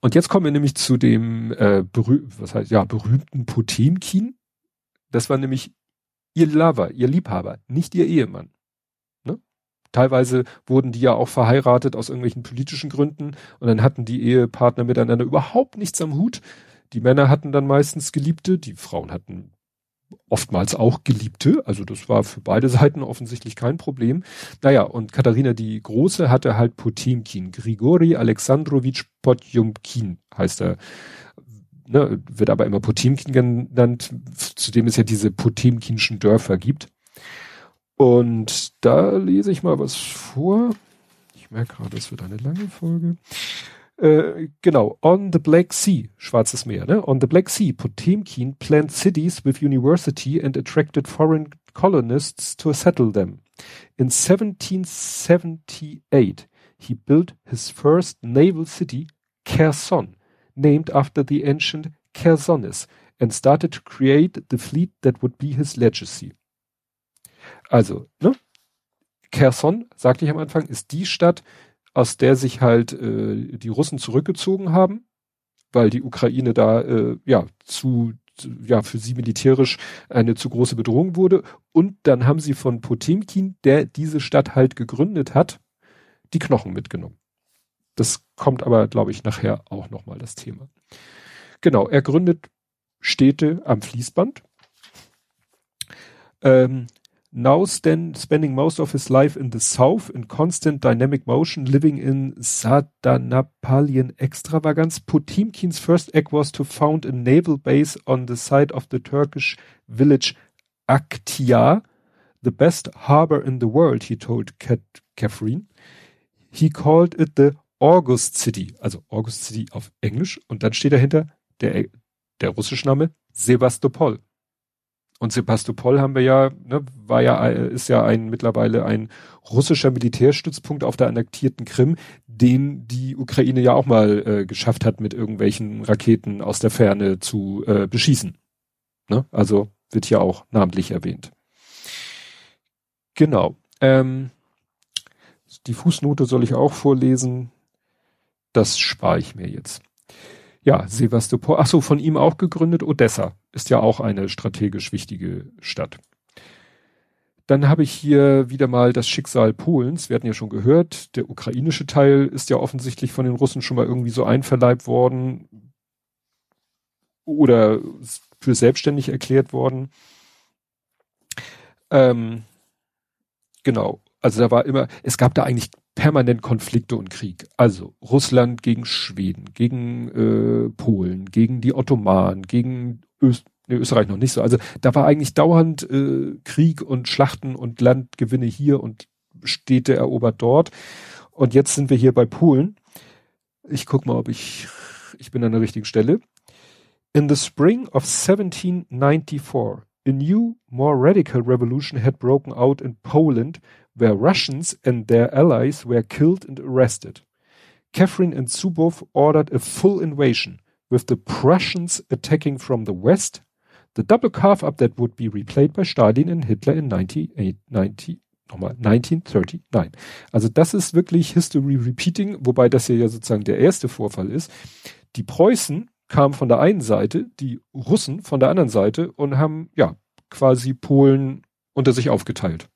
Und jetzt kommen wir nämlich zu dem äh, berüh was heißt ja berühmten Potemkin. Das war nämlich ihr Lover, ihr Liebhaber, nicht ihr Ehemann. Teilweise wurden die ja auch verheiratet aus irgendwelchen politischen Gründen und dann hatten die Ehepartner miteinander überhaupt nichts am Hut. Die Männer hatten dann meistens Geliebte, die Frauen hatten oftmals auch Geliebte. Also das war für beide Seiten offensichtlich kein Problem. Naja, und Katharina die Große hatte halt Potemkin. Grigori Alexandrowitsch Potjomkin heißt er. Ne, wird aber immer Potemkin genannt, zudem es ja diese potemkinschen Dörfer gibt. Und da lese ich mal was vor. Ich merke gerade, es wird eine lange Folge. Äh, genau, on the Black Sea, Schwarzes Meer, ne? On the Black Sea, Potemkin planned cities with university and attracted foreign colonists to settle them. In 1778, he built his first naval city, Kherson, named after the ancient Chersonis, and started to create the fleet that would be his legacy. Also, ne? Kherson, sagte ich am Anfang, ist die Stadt, aus der sich halt äh, die Russen zurückgezogen haben, weil die Ukraine da äh, ja zu ja für sie militärisch eine zu große Bedrohung wurde und dann haben sie von Potemkin, der diese Stadt halt gegründet hat, die Knochen mitgenommen. Das kommt aber, glaube ich, nachher auch nochmal das Thema. Genau, er gründet Städte am Fließband. Ähm, now spending most of his life in the south in constant dynamic motion, living in Sardanapalian extravagance. Potemkin's first act was to found a naval base on the site of the Turkish village Aktia, the best harbor in the world, he told Kat Catherine. He called it the August City, also August City auf Englisch, und dann steht dahinter der, der russische Name Sebastopol. Und Sebastopol haben wir ja, ne, war ja, ist ja ein mittlerweile ein russischer Militärstützpunkt auf der annektierten Krim, den die Ukraine ja auch mal äh, geschafft hat, mit irgendwelchen Raketen aus der Ferne zu äh, beschießen. Ne? Also wird hier auch namentlich erwähnt. Genau. Ähm, die Fußnote soll ich auch vorlesen. Das spare ich mir jetzt. Ja, Sevastopol, ach so, von ihm auch gegründet, Odessa ist ja auch eine strategisch wichtige Stadt. Dann habe ich hier wieder mal das Schicksal Polens. Wir hatten ja schon gehört, der ukrainische Teil ist ja offensichtlich von den Russen schon mal irgendwie so einverleibt worden oder für selbstständig erklärt worden. Ähm, genau. Also da war immer, es gab da eigentlich permanent Konflikte und Krieg. Also Russland gegen Schweden, gegen äh, Polen, gegen die Ottomanen, gegen Öst nee, Österreich noch nicht so. Also da war eigentlich dauernd äh, Krieg und Schlachten und Landgewinne hier und Städte erobert dort. Und jetzt sind wir hier bei Polen. Ich guck mal, ob ich, ich bin an der richtigen Stelle. In the spring of 1794, a new, more radical revolution had broken out in Poland where Russians and their allies were killed and arrested. Catherine and Zubov ordered a full invasion, with the Prussians attacking from the west, the double carve-up that would be replayed by Stalin and Hitler in 1990, nochmal, 1939. Also das ist wirklich History Repeating, wobei das hier ja sozusagen der erste Vorfall ist. Die Preußen kamen von der einen Seite, die Russen von der anderen Seite und haben ja quasi Polen unter sich aufgeteilt.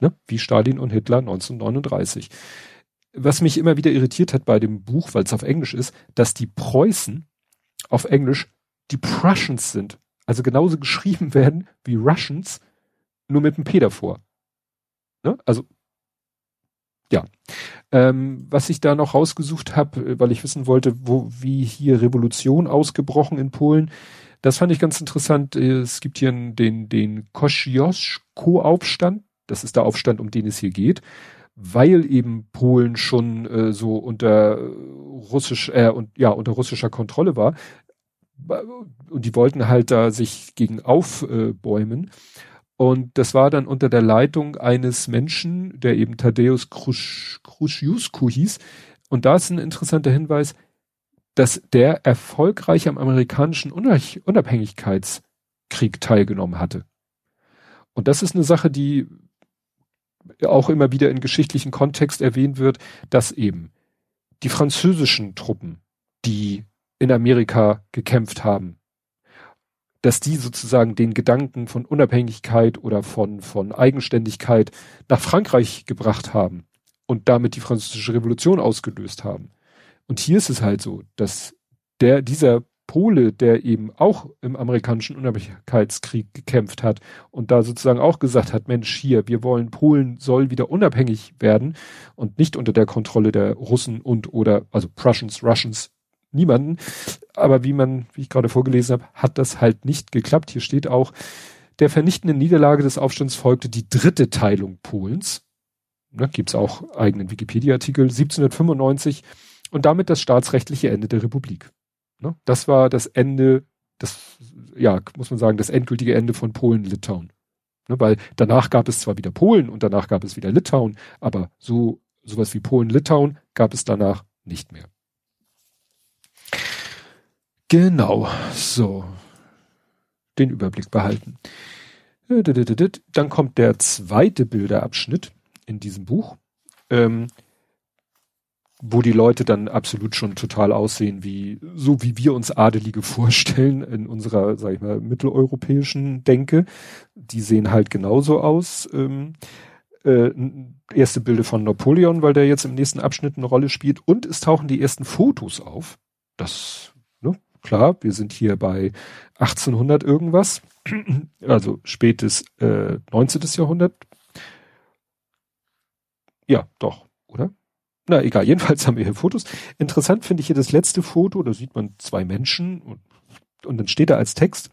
Ne? Wie Stalin und Hitler 1939. Was mich immer wieder irritiert hat bei dem Buch, weil es auf Englisch ist, dass die Preußen auf Englisch die Prussians sind. Also genauso geschrieben werden wie Russians, nur mit einem P davor. Ne? Also ja. Ähm, was ich da noch rausgesucht habe, weil ich wissen wollte, wo, wie hier Revolution ausgebrochen in Polen, das fand ich ganz interessant. Es gibt hier den, den Kosciuszko-Aufstand. Das ist der Aufstand, um den es hier geht, weil eben Polen schon äh, so unter russisch äh, und ja unter russischer Kontrolle war und die wollten halt da sich gegen aufbäumen. Und das war dann unter der Leitung eines Menschen, der eben Tadeusz Kruszewski hieß. Und da ist ein interessanter Hinweis, dass der erfolgreich am amerikanischen Unabhängigkeitskrieg teilgenommen hatte. Und das ist eine Sache, die auch immer wieder in geschichtlichen Kontext erwähnt wird, dass eben die französischen Truppen, die in Amerika gekämpft haben, dass die sozusagen den Gedanken von Unabhängigkeit oder von, von Eigenständigkeit nach Frankreich gebracht haben und damit die französische Revolution ausgelöst haben. Und hier ist es halt so, dass der, dieser Pole, der eben auch im amerikanischen Unabhängigkeitskrieg gekämpft hat und da sozusagen auch gesagt hat, Mensch, hier, wir wollen, Polen soll wieder unabhängig werden und nicht unter der Kontrolle der Russen und oder, also Prussians, Russians, niemanden. Aber wie man, wie ich gerade vorgelesen habe, hat das halt nicht geklappt. Hier steht auch, der vernichtenden Niederlage des Aufstands folgte die dritte Teilung Polens. Ne, Gibt auch eigenen Wikipedia-Artikel 1795 und damit das staatsrechtliche Ende der Republik. Ne? Das war das Ende, das, ja, muss man sagen, das endgültige Ende von Polen-Litauen. Ne? Weil danach gab es zwar wieder Polen und danach gab es wieder Litauen, aber so sowas wie Polen-Litauen gab es danach nicht mehr. Genau, so. Den Überblick behalten. Dann kommt der zweite Bilderabschnitt in diesem Buch, ähm, wo die Leute dann absolut schon total aussehen wie, so wie wir uns Adelige vorstellen in unserer, sag ich mal, mitteleuropäischen Denke. Die sehen halt genauso aus. Ähm, äh, erste Bilder von Napoleon, weil der jetzt im nächsten Abschnitt eine Rolle spielt und es tauchen die ersten Fotos auf. Das Klar, wir sind hier bei 1800 irgendwas, also spätes äh, 19. Jahrhundert. Ja, doch, oder? Na egal, jedenfalls haben wir hier Fotos. Interessant finde ich hier das letzte Foto, da sieht man zwei Menschen und, und dann steht da als Text,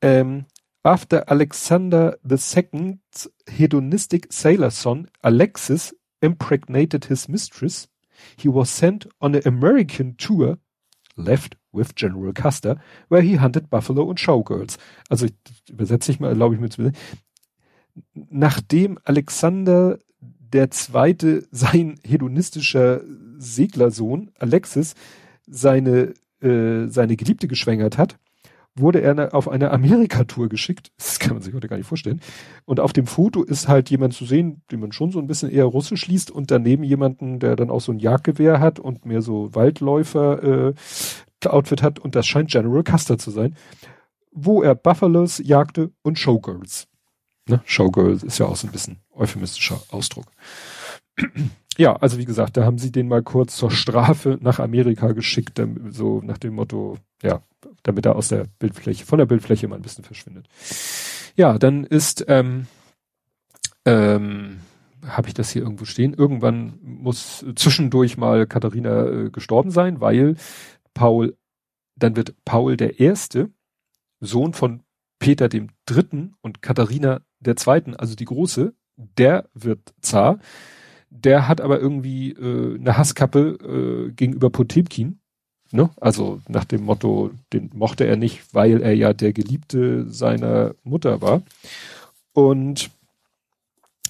ähm, After Alexander II's hedonistic sailor son Alexis impregnated his mistress, he was sent on an American tour left with General Custer, where he hunted buffalo und showgirls. Also übersetze ich mal, erlaube ich mir zu Nachdem Alexander der Zweite sein hedonistischer Seglersohn Alexis seine äh, seine Geliebte geschwängert hat, wurde er auf eine Amerika-Tour geschickt. Das kann man sich heute gar nicht vorstellen. Und auf dem Foto ist halt jemand zu sehen, den man schon so ein bisschen eher russisch liest und daneben jemanden, der dann auch so ein Jagdgewehr hat und mehr so Waldläufer äh, hat und das scheint General Custer zu sein, wo er Buffalos jagte und Showgirls. Ne? Showgirls ist ja auch so ein bisschen euphemistischer Ausdruck. ja, also wie gesagt, da haben sie den mal kurz zur Strafe nach Amerika geschickt, so nach dem Motto, ja, damit er aus der Bildfläche, von der Bildfläche mal ein bisschen verschwindet. Ja, dann ist, ähm, ähm, habe ich das hier irgendwo stehen. Irgendwann muss zwischendurch mal Katharina äh, gestorben sein, weil Paul, dann wird Paul der Erste, Sohn von Peter dem Dritten und Katharina der Zweiten, also die Große, der wird Zar. Der hat aber irgendwie äh, eine Hasskappe äh, gegenüber Potemkin Ne? Also nach dem Motto, den mochte er nicht, weil er ja der Geliebte seiner Mutter war. Und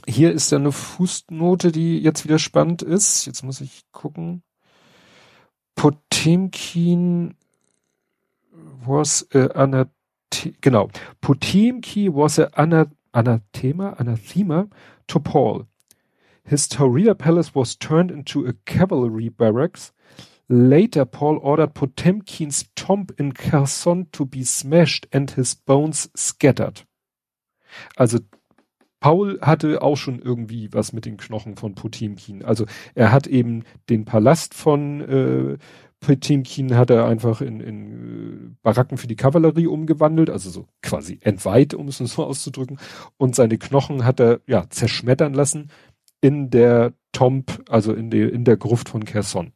hier ist dann eine Fußnote, die jetzt wieder spannend ist. Jetzt muss ich gucken. Potemkin was a anathe genau. Potemkin was a anathema, anathema to Paul. His Taurida palace was turned into a cavalry barracks Later, Paul ordered Potemkin's tomb in Kherson to be smashed and his bones scattered. Also Paul hatte auch schon irgendwie was mit den Knochen von Potemkin. Also er hat eben den Palast von äh, Potemkin hat er einfach in, in äh, Baracken für die Kavallerie umgewandelt, also so quasi entweiht, um es so auszudrücken. Und seine Knochen hat er ja zerschmettern lassen in der Tomb, also in der in der Gruft von Kherson.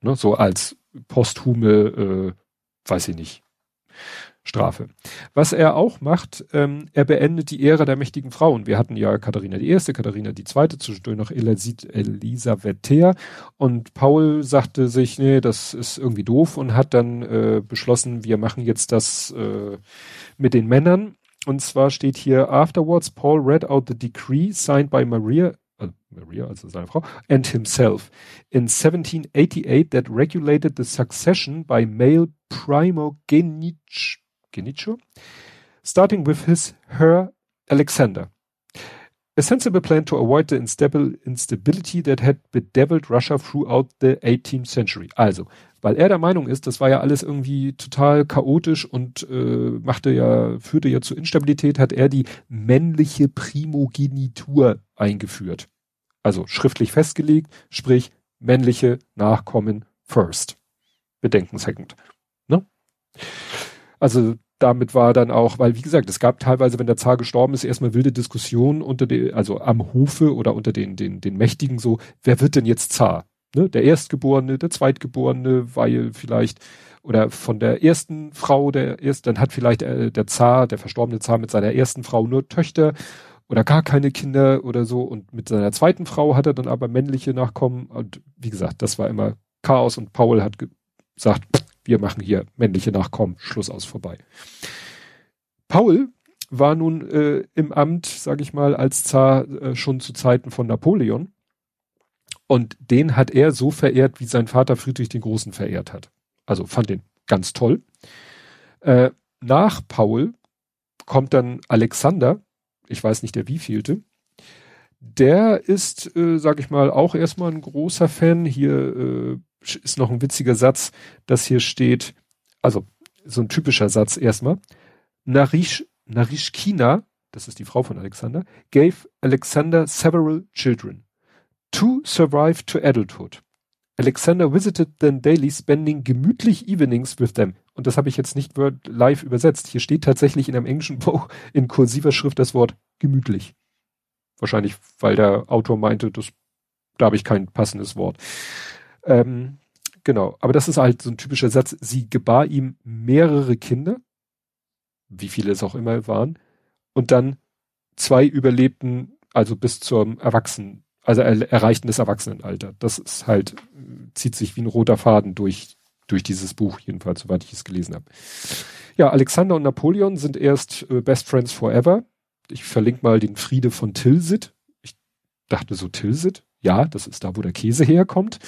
Ne, so als posthume, äh, weiß ich nicht, Strafe. Was er auch macht, ähm, er beendet die Ära der mächtigen Frauen. Wir hatten ja Katharina die Erste, Katharina die Zweite, zwischendurch noch Elisabeth Thea und Paul sagte sich, nee, das ist irgendwie doof und hat dann äh, beschlossen, wir machen jetzt das äh, mit den Männern. Und zwar steht hier, afterwards Paul read out the decree signed by Maria also Maria, also seine Frau, and himself in 1788 that regulated the succession by male primogeniture, starting with his, her, Alexander. A sensible plan to avoid the instability that had bedeviled Russia throughout the 18th century. Also, weil er der Meinung ist, das war ja alles irgendwie total chaotisch und äh, machte ja, führte ja zu Instabilität, hat er die männliche Primogenitur eingeführt. Also schriftlich festgelegt, sprich männliche Nachkommen first. Bedenken second. Also damit war dann auch, weil wie gesagt, es gab teilweise, wenn der Zar gestorben ist, erstmal wilde Diskussionen unter den, also am Hofe oder unter den, den, den Mächtigen so, wer wird denn jetzt Zar? Ne? Der Erstgeborene, der Zweitgeborene, weil vielleicht, oder von der ersten Frau, der erst, dann hat vielleicht äh, der Zar, der verstorbene Zar mit seiner ersten Frau nur Töchter oder gar keine Kinder oder so und mit seiner zweiten Frau hat er dann aber männliche Nachkommen und wie gesagt, das war immer Chaos und Paul hat gesagt, wir machen hier männliche Nachkommen, Schluss aus vorbei. Paul war nun äh, im Amt, sage ich mal, als Zar äh, schon zu Zeiten von Napoleon. Und den hat er so verehrt, wie sein Vater Friedrich den Großen verehrt hat. Also fand den ganz toll. Äh, nach Paul kommt dann Alexander, ich weiß nicht der wievielte. Der ist, äh, sag ich mal, auch erstmal ein großer Fan. Hier äh, ist noch ein witziger Satz, dass hier steht, also so ein typischer Satz erstmal. Narish, Narishkina, das ist die Frau von Alexander, gave Alexander several children. Two survived to adulthood. Alexander visited them daily, spending gemütlich evenings with them. Und das habe ich jetzt nicht live übersetzt. Hier steht tatsächlich in einem englischen Buch in kursiver Schrift das Wort gemütlich. Wahrscheinlich, weil der Autor meinte, das, da habe ich kein passendes Wort. Ähm, genau, aber das ist halt so ein typischer Satz. Sie gebar ihm mehrere Kinder, wie viele es auch immer waren, und dann zwei überlebten, also bis zum Erwachsenen, also er, erreichten das Erwachsenenalter. Das ist halt, zieht sich wie ein roter Faden durch, durch dieses Buch, jedenfalls, soweit ich es gelesen habe. Ja, Alexander und Napoleon sind erst äh, Best Friends Forever. Ich verlinke mal den Friede von Tilsit. Ich dachte so Tilsit, ja, das ist da, wo der Käse herkommt.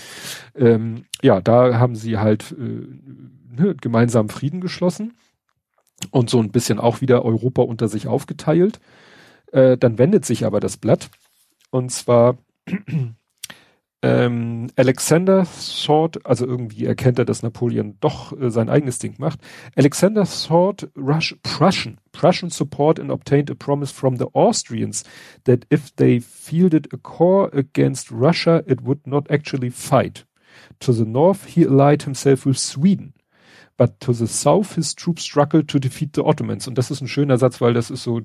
Ähm, ja, da haben sie halt äh, ne, gemeinsam Frieden geschlossen und so ein bisschen auch wieder Europa unter sich aufgeteilt. Äh, dann wendet sich aber das Blatt und zwar ähm, Alexander thought, also irgendwie erkennt er, dass Napoleon doch äh, sein eigenes Ding macht. Alexander thought Rush, Prussian, Prussian support and obtained a promise from the Austrians that if they fielded a corps against Russia, it would not actually fight. To the north, he allied himself with Sweden. But to the south, his troops struggled to defeat the Ottomans. Und das ist ein schöner Satz, weil das ist so,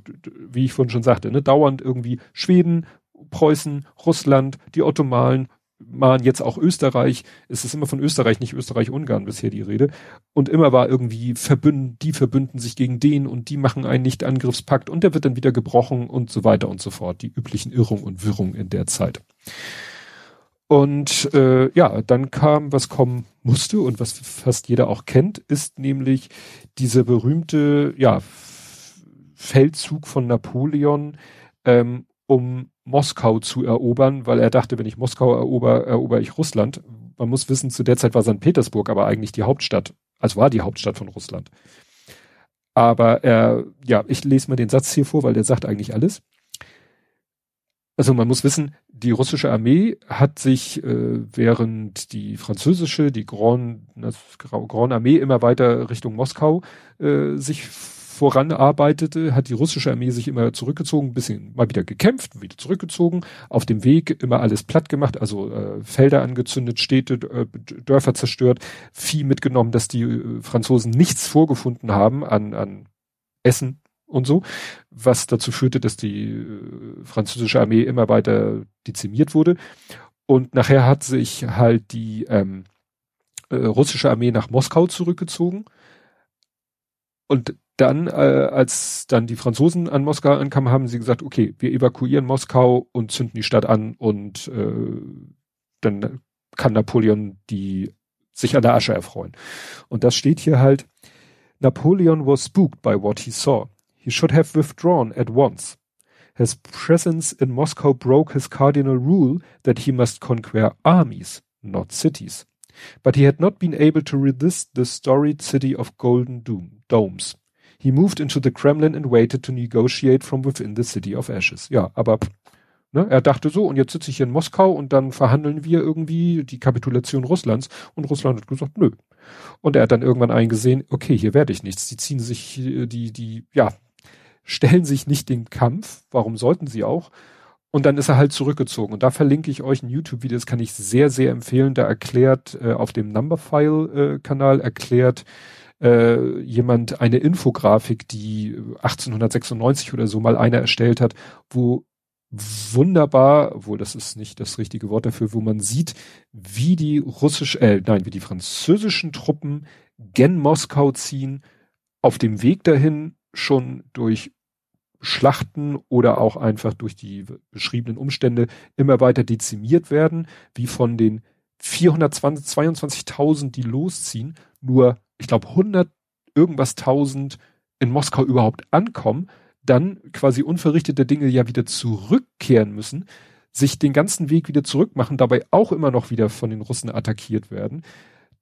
wie ich vorhin schon sagte, ne, dauernd irgendwie Schweden, Preußen, Russland, die Ottomanen, man jetzt auch Österreich, es ist immer von Österreich, nicht Österreich-Ungarn bisher die Rede. Und immer war irgendwie verbünden, die verbünden sich gegen den und die machen einen Nicht-Angriffspakt und der wird dann wieder gebrochen und so weiter und so fort. Die üblichen Irrungen und Wirrungen in der Zeit. Und äh, ja, dann kam, was kommen musste und was fast jeder auch kennt, ist nämlich dieser berühmte ja, Feldzug von Napoleon, ähm, um Moskau zu erobern, weil er dachte, wenn ich Moskau erober, erober ich Russland. Man muss wissen, zu der Zeit war St. Petersburg aber eigentlich die Hauptstadt, also war die Hauptstadt von Russland. Aber er, ja, ich lese mal den Satz hier vor, weil der sagt eigentlich alles. Also man muss wissen, die russische Armee hat sich, äh, während die französische, die Grand, Grand Armee immer weiter Richtung Moskau äh, sich voranarbeitete, hat die russische Armee sich immer zurückgezogen, bisschen mal wieder gekämpft, wieder zurückgezogen, auf dem Weg immer alles platt gemacht, also äh, Felder angezündet, Städte, äh, Dörfer zerstört, Vieh mitgenommen, dass die äh, Franzosen nichts vorgefunden haben an, an Essen und so, was dazu führte, dass die äh, französische Armee immer weiter dezimiert wurde. Und nachher hat sich halt die ähm, äh, russische Armee nach Moskau zurückgezogen. Und dann, äh, als dann die Franzosen an Moskau ankamen, haben sie gesagt, okay, wir evakuieren Moskau und zünden die Stadt an und äh, dann kann Napoleon die sich an der Asche erfreuen. Und das steht hier halt, Napoleon was spooked by what he saw. He should have withdrawn at once. His presence in Moscow broke his cardinal rule that he must conquer armies, not cities. But he had not been able to resist the storied city of golden domes. He moved into the Kremlin and waited to negotiate from within the city of ashes. Ja, aber ne, er dachte so, und jetzt sitze ich hier in Moskau und dann verhandeln wir irgendwie die Kapitulation Russlands. Und Russland hat gesagt, nö. Und er hat dann irgendwann eingesehen, okay, hier werde ich nichts. Die ziehen sich, äh, die, die, ja, stellen sich nicht den Kampf. Warum sollten sie auch? Und dann ist er halt zurückgezogen. Und da verlinke ich euch ein YouTube-Video, das kann ich sehr, sehr empfehlen. Da erklärt, äh, auf dem Numberfile-Kanal äh, erklärt äh, jemand eine Infografik, die 1896 oder so mal einer erstellt hat, wo wunderbar, obwohl das ist nicht das richtige Wort dafür, wo man sieht, wie die russisch, äh, nein, wie die französischen Truppen gen Moskau ziehen, auf dem Weg dahin schon durch Schlachten oder auch einfach durch die beschriebenen Umstände immer weiter dezimiert werden, wie von den 422.000, die losziehen, nur, ich glaube, 100 irgendwas tausend in Moskau überhaupt ankommen, dann quasi unverrichtete Dinge ja wieder zurückkehren müssen, sich den ganzen Weg wieder zurückmachen, dabei auch immer noch wieder von den Russen attackiert werden.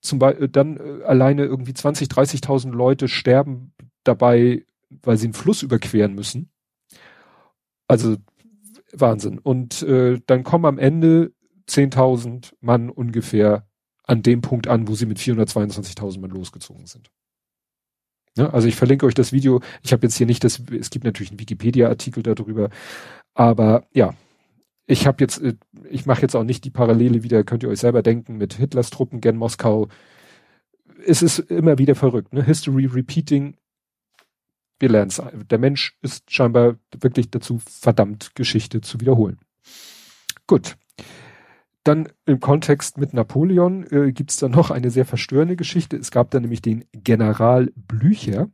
Zum Beispiel dann äh, alleine irgendwie 20, 30.000 Leute sterben dabei, weil sie einen Fluss überqueren müssen. Also Wahnsinn. Und äh, dann kommen am Ende 10.000 Mann ungefähr an dem Punkt an, wo sie mit 422.000 Mann losgezogen sind. Ja, also ich verlinke euch das Video. Ich habe jetzt hier nicht das, es gibt natürlich einen Wikipedia-Artikel darüber, aber ja, ich habe jetzt, äh, ich mache jetzt auch nicht die Parallele wieder, könnt ihr euch selber denken, mit Hitlers Truppen gen Moskau. Es ist immer wieder verrückt, ne? History repeating. Wir lernen. Der Mensch ist scheinbar wirklich dazu verdammt, Geschichte zu wiederholen. Gut. Dann im Kontext mit Napoleon äh, gibt es da noch eine sehr verstörende Geschichte. Es gab da nämlich den General Blücher.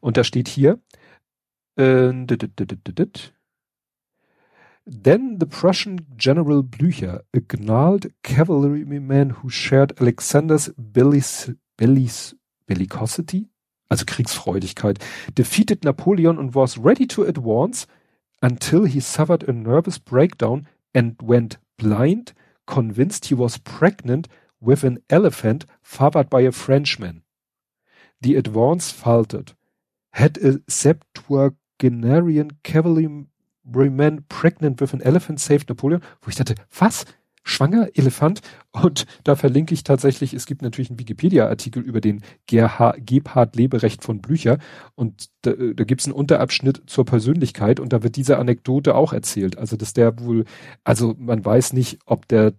Und da steht hier, äh, Then the Prussian General Blücher, a gnarled cavalryman who shared Alexander's bellic bellic bellicosity, also Kriegsfreudigkeit, defeated Napoleon and was ready to advance until he suffered a nervous breakdown and went blind, convinced he was pregnant with an elephant fathered by a Frenchman. The advance faltered. Had a septuagenarian cavalryman pregnant with an elephant saved Napoleon? Wo ich dachte, was? Schwanger Elefant und da verlinke ich tatsächlich, es gibt natürlich einen Wikipedia-Artikel über den Gerhard, Gebhard Leberecht von Blücher und da, da gibt es einen Unterabschnitt zur Persönlichkeit und da wird diese Anekdote auch erzählt. Also dass der wohl, also man weiß nicht, ob der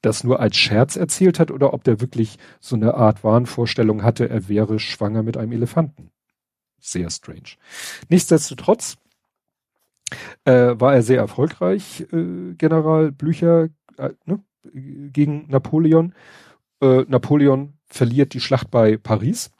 das nur als Scherz erzählt hat oder ob der wirklich so eine Art Wahnvorstellung hatte, er wäre schwanger mit einem Elefanten. Sehr strange. Nichtsdestotrotz äh, war er sehr erfolgreich, äh, General Blücher, äh, ne, gegen Napoleon. Äh, Napoleon verliert die Schlacht bei Paris,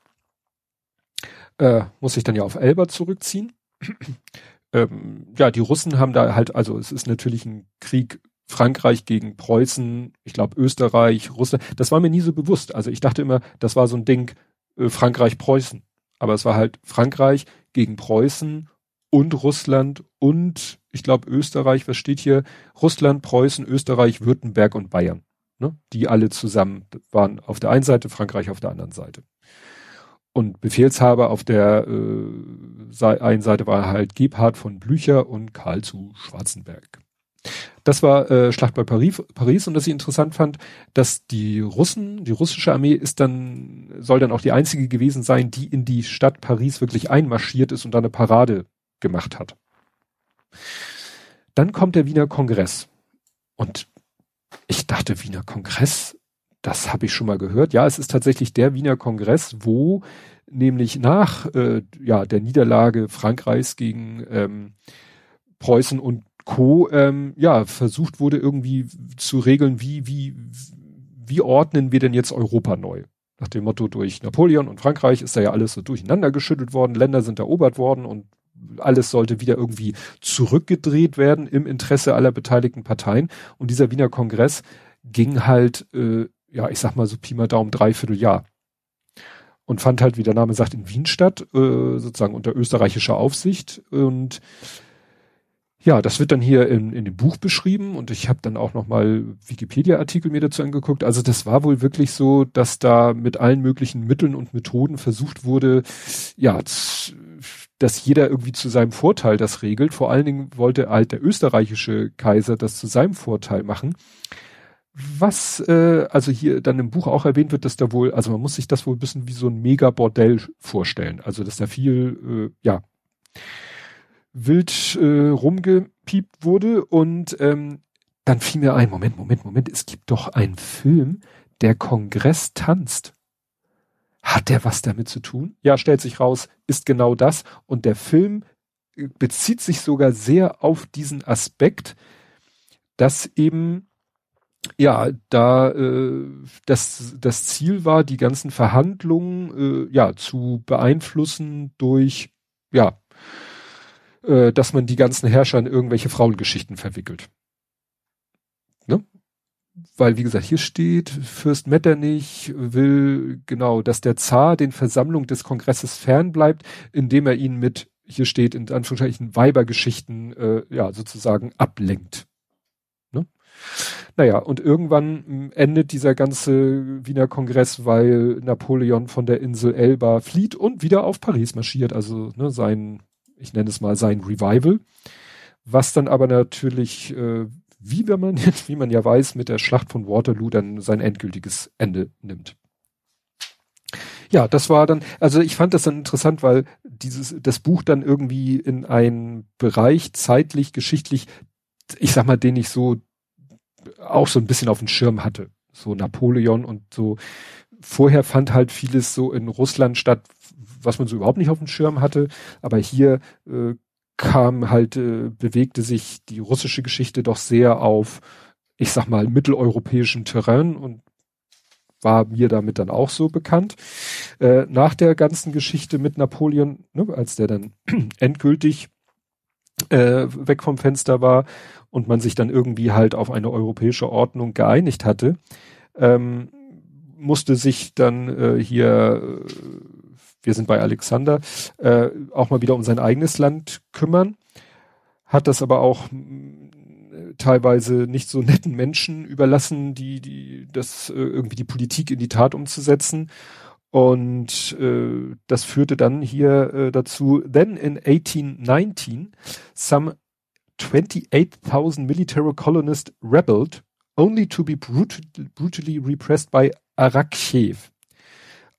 äh, muss sich dann ja auf Elba zurückziehen. ähm, ja, die Russen haben da halt, also es ist natürlich ein Krieg Frankreich gegen Preußen, ich glaube Österreich, Russland. Das war mir nie so bewusst. Also ich dachte immer, das war so ein Ding äh, Frankreich-Preußen. Aber es war halt Frankreich gegen Preußen und Russland und ich glaube Österreich, was steht hier? Russland, Preußen, Österreich, Württemberg und Bayern. Ne? Die alle zusammen waren auf der einen Seite, Frankreich auf der anderen Seite. Und Befehlshaber auf der äh, einen Seite war halt Gebhard von Blücher und Karl zu Schwarzenberg. Das war äh, Schlacht bei Paris, Paris und was ich interessant fand, dass die Russen, die russische Armee ist dann, soll dann auch die einzige gewesen sein, die in die Stadt Paris wirklich einmarschiert ist und da eine Parade gemacht hat. Dann kommt der Wiener Kongress. Und ich dachte, Wiener Kongress, das habe ich schon mal gehört. Ja, es ist tatsächlich der Wiener Kongress, wo nämlich nach äh, ja, der Niederlage Frankreichs gegen ähm, Preußen und Co. Ähm, ja, versucht wurde irgendwie zu regeln, wie, wie, wie ordnen wir denn jetzt Europa neu? Nach dem Motto, durch Napoleon und Frankreich ist da ja alles so durcheinander geschüttelt worden, Länder sind erobert worden und alles sollte wieder irgendwie zurückgedreht werden im Interesse aller beteiligten Parteien. Und dieser Wiener Kongress ging halt, äh, ja, ich sag mal so Pi mal Daumen, dreiviertel Jahr. Und fand halt, wie der Name sagt, in Wien statt, äh, sozusagen unter österreichischer Aufsicht. Und ja, das wird dann hier in, in dem Buch beschrieben und ich habe dann auch nochmal Wikipedia-Artikel mir dazu angeguckt. Also das war wohl wirklich so, dass da mit allen möglichen Mitteln und Methoden versucht wurde, ja, dass jeder irgendwie zu seinem Vorteil das regelt. Vor allen Dingen wollte halt der österreichische Kaiser das zu seinem Vorteil machen. Was äh, also hier dann im Buch auch erwähnt wird, dass da wohl, also man muss sich das wohl ein bisschen wie so ein Mega-Bordell vorstellen. Also dass da viel, äh, ja, wild äh, rumgepiept wurde und ähm, dann fiel mir ein, Moment, Moment, Moment, es gibt doch einen Film, der Kongress tanzt. Hat der was damit zu tun? Ja, stellt sich raus, ist genau das. Und der Film äh, bezieht sich sogar sehr auf diesen Aspekt, dass eben ja, da äh, das, das Ziel war, die ganzen Verhandlungen äh, ja zu beeinflussen durch ja, äh, dass man die ganzen Herrscher in irgendwelche Frauengeschichten verwickelt. Ne? Weil, wie gesagt, hier steht, Fürst Metternich will genau, dass der Zar den Versammlungen des Kongresses fernbleibt, indem er ihn mit, hier steht in Anführungszeichen, Weibergeschichten äh, ja sozusagen ablenkt. Naja, und irgendwann hm, endet dieser ganze Wiener Kongress, weil Napoleon von der Insel Elba flieht und wieder auf Paris marschiert, also ne, sein, ich nenne es mal sein Revival, was dann aber natürlich, äh, wie wenn man, wie man ja weiß, mit der Schlacht von Waterloo dann sein endgültiges Ende nimmt. Ja, das war dann, also ich fand das dann interessant, weil dieses, das Buch dann irgendwie in einen Bereich zeitlich, geschichtlich, ich sag mal, den ich so auch so ein bisschen auf dem Schirm hatte. So Napoleon und so. Vorher fand halt vieles so in Russland statt, was man so überhaupt nicht auf dem Schirm hatte. Aber hier äh, kam halt, äh, bewegte sich die russische Geschichte doch sehr auf, ich sag mal, mitteleuropäischem Terrain und war mir damit dann auch so bekannt. Äh, nach der ganzen Geschichte mit Napoleon, ne, als der dann endgültig äh, weg vom Fenster war und man sich dann irgendwie halt auf eine europäische Ordnung geeinigt hatte, ähm, musste sich dann äh, hier, äh, wir sind bei Alexander, äh, auch mal wieder um sein eigenes Land kümmern, hat das aber auch äh, teilweise nicht so netten Menschen überlassen, die, die, das äh, irgendwie die Politik in die Tat umzusetzen. Und äh, das führte dann hier äh, dazu, then in 1819, some 28,000 military colonists rebelled, only to be brutal, brutally repressed by Arakchev.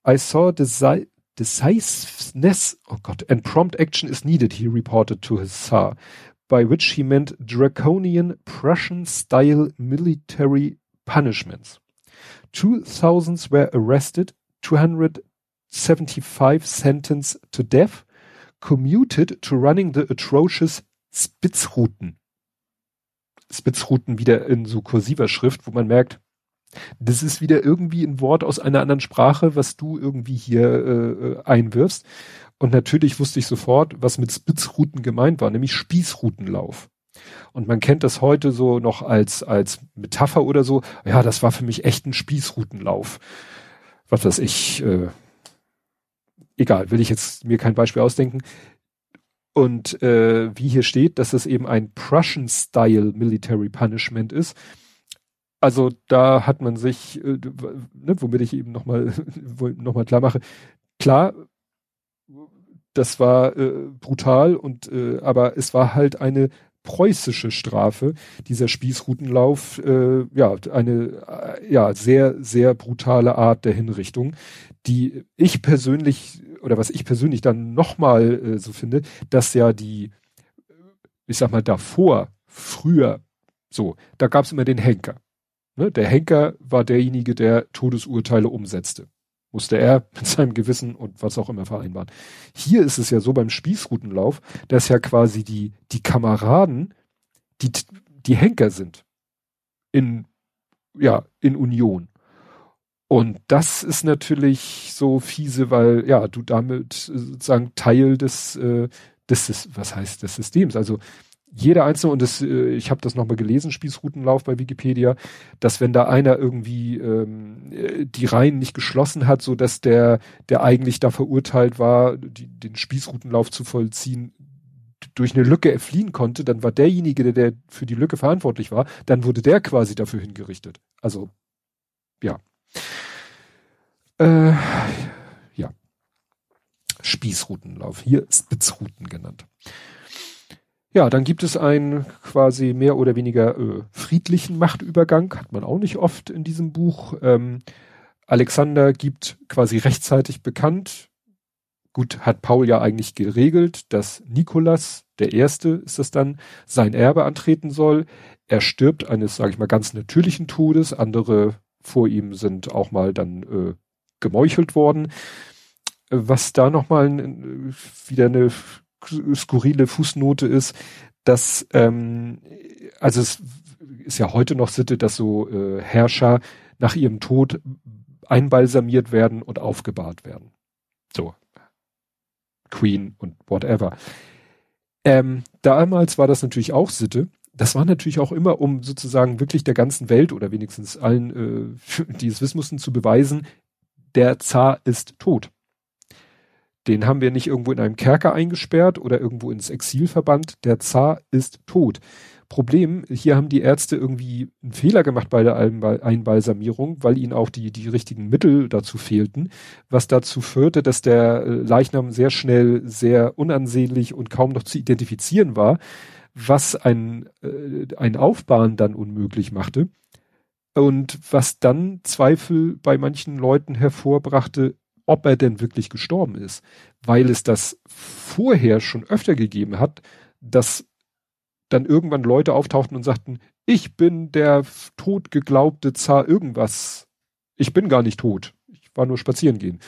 I saw deci decisiveness, oh God, and prompt action is needed, he reported to his Tsar, by which he meant draconian Prussian-style military punishments. Two thousands were arrested, 275 sentenced to death, commuted to running the atrocious Spitzruten. Spitzruten wieder in so kursiver Schrift, wo man merkt, das ist wieder irgendwie ein Wort aus einer anderen Sprache, was du irgendwie hier äh, einwirfst. Und natürlich wusste ich sofort, was mit Spitzruten gemeint war, nämlich Spießrutenlauf. Und man kennt das heute so noch als, als Metapher oder so. Ja, das war für mich echt ein Spießrutenlauf. Was weiß ich, äh, egal, will ich jetzt mir kein Beispiel ausdenken. Und äh, wie hier steht, dass es eben ein Prussian-Style Military Punishment ist. Also da hat man sich, äh, ne, womit ich eben nochmal noch mal klar mache, klar, das war äh, brutal und äh, aber es war halt eine preußische Strafe, dieser Spießrutenlauf, äh, ja, eine äh, ja sehr, sehr brutale Art der Hinrichtung, die ich persönlich oder was ich persönlich dann nochmal äh, so finde, dass ja die, ich sag mal, davor, früher, so, da gab's immer den Henker. Ne? Der Henker war derjenige, der Todesurteile umsetzte. Musste er mit seinem Gewissen und was auch immer vereinbaren. Hier ist es ja so beim Spießrutenlauf, dass ja quasi die, die Kameraden, die, die Henker sind. In, ja, in Union. Und das ist natürlich so fiese, weil ja, du damit sozusagen Teil des, äh, des, was heißt des Systems. Also jeder einzelne, und das, äh, ich habe das nochmal gelesen, Spießrutenlauf bei Wikipedia, dass wenn da einer irgendwie ähm, äh, die Reihen nicht geschlossen hat, so dass der, der eigentlich da verurteilt war, die, den Spießrutenlauf zu vollziehen, durch eine Lücke fliehen konnte, dann war derjenige, der, der für die Lücke verantwortlich war, dann wurde der quasi dafür hingerichtet. Also, ja. Äh, ja. Spießrutenlauf. Hier Spitzruten genannt. Ja, dann gibt es einen quasi mehr oder weniger äh, friedlichen Machtübergang, hat man auch nicht oft in diesem Buch. Ähm, Alexander gibt quasi rechtzeitig bekannt, gut, hat Paul ja eigentlich geregelt, dass Nikolas, der Erste ist das dann, sein Erbe antreten soll. Er stirbt eines, sage ich mal, ganz natürlichen Todes. Andere vor ihm sind auch mal dann äh, gemeuchelt worden. Was da nochmal wieder eine skurrile Fußnote ist, dass ähm, also es ist ja heute noch Sitte, dass so äh, Herrscher nach ihrem Tod einbalsamiert werden und aufgebahrt werden. So. Queen und whatever. Ähm, damals war das natürlich auch Sitte. Das war natürlich auch immer, um sozusagen wirklich der ganzen Welt oder wenigstens allen, äh, die es wissen mussten, zu beweisen, der Zar ist tot. Den haben wir nicht irgendwo in einem Kerker eingesperrt oder irgendwo ins Exil verbannt. Der Zar ist tot. Problem, hier haben die Ärzte irgendwie einen Fehler gemacht bei der Einbalsamierung, weil ihnen auch die, die richtigen Mittel dazu fehlten, was dazu führte, dass der äh, Leichnam sehr schnell, sehr unansehnlich und kaum noch zu identifizieren war, was ein, äh, ein Aufbahren dann unmöglich machte. Und was dann Zweifel bei manchen Leuten hervorbrachte, ob er denn wirklich gestorben ist, weil es das vorher schon öfter gegeben hat, dass dann irgendwann Leute auftauchten und sagten, ich bin der tot geglaubte Zar irgendwas. Ich bin gar nicht tot. Ich war nur spazieren gehen.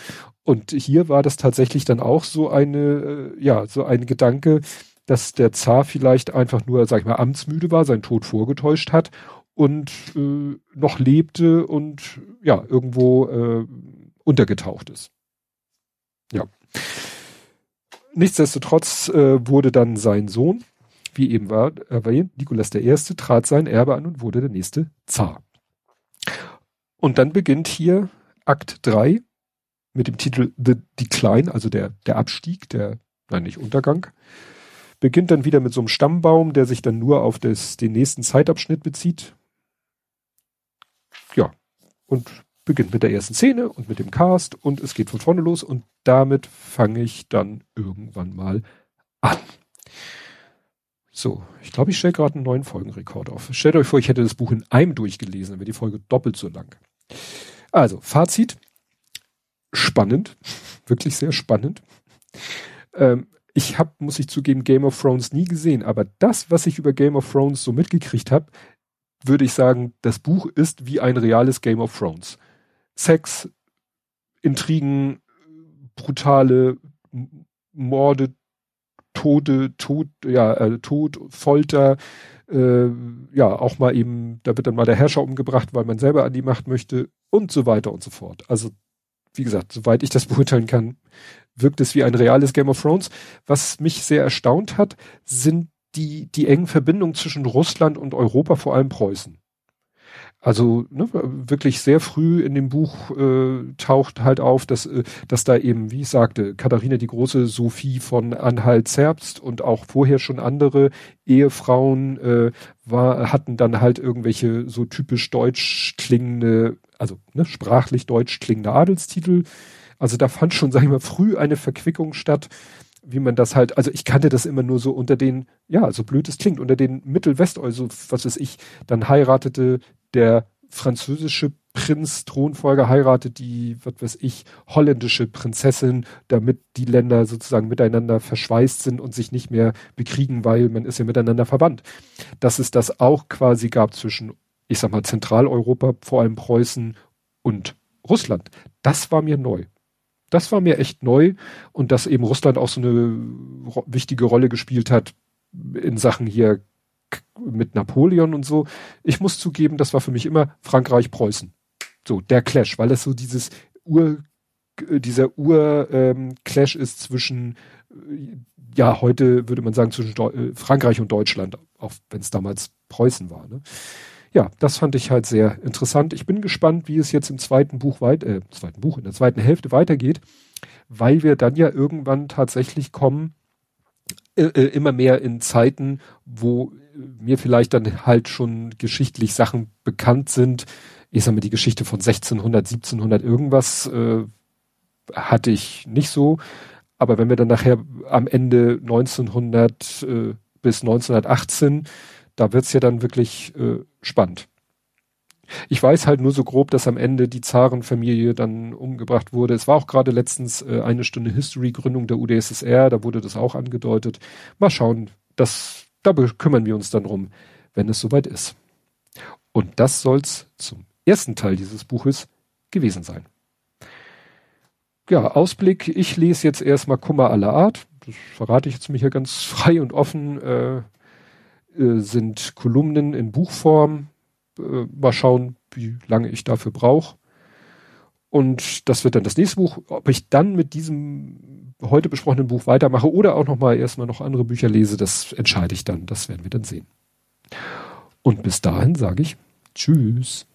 Und hier war das tatsächlich dann auch so eine, äh, ja, so ein Gedanke, dass der Zar vielleicht einfach nur, sag ich mal, amtsmüde war, seinen Tod vorgetäuscht hat und äh, noch lebte und ja, irgendwo äh, untergetaucht ist. Ja. Nichtsdestotrotz äh, wurde dann sein Sohn, wie eben war erwähnt, Nikolas I. trat sein Erbe an und wurde der nächste Zar. Und dann beginnt hier Akt 3 mit dem Titel The Decline, also der, der Abstieg, der, nein, nicht Untergang. Beginnt dann wieder mit so einem Stammbaum, der sich dann nur auf das, den nächsten Zeitabschnitt bezieht. Ja. Und beginnt mit der ersten Szene und mit dem Cast und es geht von vorne los und damit fange ich dann irgendwann mal an. So, ich glaube, ich stelle gerade einen neuen Folgenrekord auf. Stellt euch vor, ich hätte das Buch in einem durchgelesen, dann wäre die Folge doppelt so lang. Also, Fazit. Spannend. Wirklich sehr spannend. Ähm, ich habe, muss ich zugeben, Game of Thrones nie gesehen, aber das, was ich über Game of Thrones so mitgekriegt habe, würde ich sagen, das Buch ist wie ein reales Game of Thrones. Sex, Intrigen, brutale Morde, Tode, Tod, ja, äh, Tod, Folter, äh, ja, auch mal eben, da wird dann mal der Herrscher umgebracht, weil man selber an die Macht möchte und so weiter und so fort. Also, wie gesagt, soweit ich das beurteilen kann, wirkt es wie ein reales Game of Thrones. Was mich sehr erstaunt hat, sind die, die engen Verbindungen zwischen Russland und Europa, vor allem Preußen. Also ne, wirklich sehr früh in dem Buch äh, taucht halt auf, dass, äh, dass da eben, wie ich sagte, Katharina die Große, Sophie von Anhalt-Zerbst und auch vorher schon andere Ehefrauen äh, war, hatten dann halt irgendwelche so typisch deutsch klingende, also ne, sprachlich deutsch klingende Adelstitel. Also da fand schon, sag ich mal, früh eine Verquickung statt wie man das halt, also ich kannte das immer nur so unter den, ja, so blöd es klingt, unter den Mittelwest, also was weiß ich, dann heiratete der französische Prinz, Thronfolger heiratet die, was weiß ich, holländische Prinzessin, damit die Länder sozusagen miteinander verschweißt sind und sich nicht mehr bekriegen, weil man ist ja miteinander verwandt. Dass es das auch quasi gab zwischen, ich sag mal, Zentraleuropa, vor allem Preußen und Russland, das war mir neu. Das war mir echt neu und dass eben Russland auch so eine wichtige Rolle gespielt hat in Sachen hier mit Napoleon und so. Ich muss zugeben, das war für mich immer Frankreich-Preußen. So, der Clash, weil es so dieses Ur, äh, dieser Ur-Clash ähm, ist zwischen, äh, ja, heute würde man sagen, zwischen Deu äh, Frankreich und Deutschland, auch wenn es damals Preußen war. Ne? Ja, das fand ich halt sehr interessant. Ich bin gespannt, wie es jetzt im zweiten Buch weit, äh, zweiten Buch, in der zweiten Hälfte weitergeht, weil wir dann ja irgendwann tatsächlich kommen, äh, immer mehr in Zeiten, wo mir vielleicht dann halt schon geschichtlich Sachen bekannt sind. Ich sag mal, die Geschichte von 1600, 1700 irgendwas äh, hatte ich nicht so. Aber wenn wir dann nachher am Ende 1900 äh, bis 1918, da wird's ja dann wirklich äh, spannend. Ich weiß halt nur so grob, dass am Ende die Zarenfamilie dann umgebracht wurde. Es war auch gerade letztens äh, eine Stunde History-Gründung der UdSSR, da wurde das auch angedeutet. Mal schauen, das da kümmern wir uns dann drum, wenn es soweit ist. Und das soll's zum ersten Teil dieses Buches gewesen sein. ja, Ausblick. Ich lese jetzt erstmal Kummer aller Art. Das verrate ich jetzt mir hier ganz frei und offen. Äh, äh, sind Kolumnen in Buchform. Äh, mal schauen, wie lange ich dafür brauche. Und das wird dann das nächste Buch. Ob ich dann mit diesem heute besprochenen Buch weitermache oder auch nochmal erstmal noch andere Bücher lese, das entscheide ich dann. Das werden wir dann sehen. Und bis dahin sage ich Tschüss.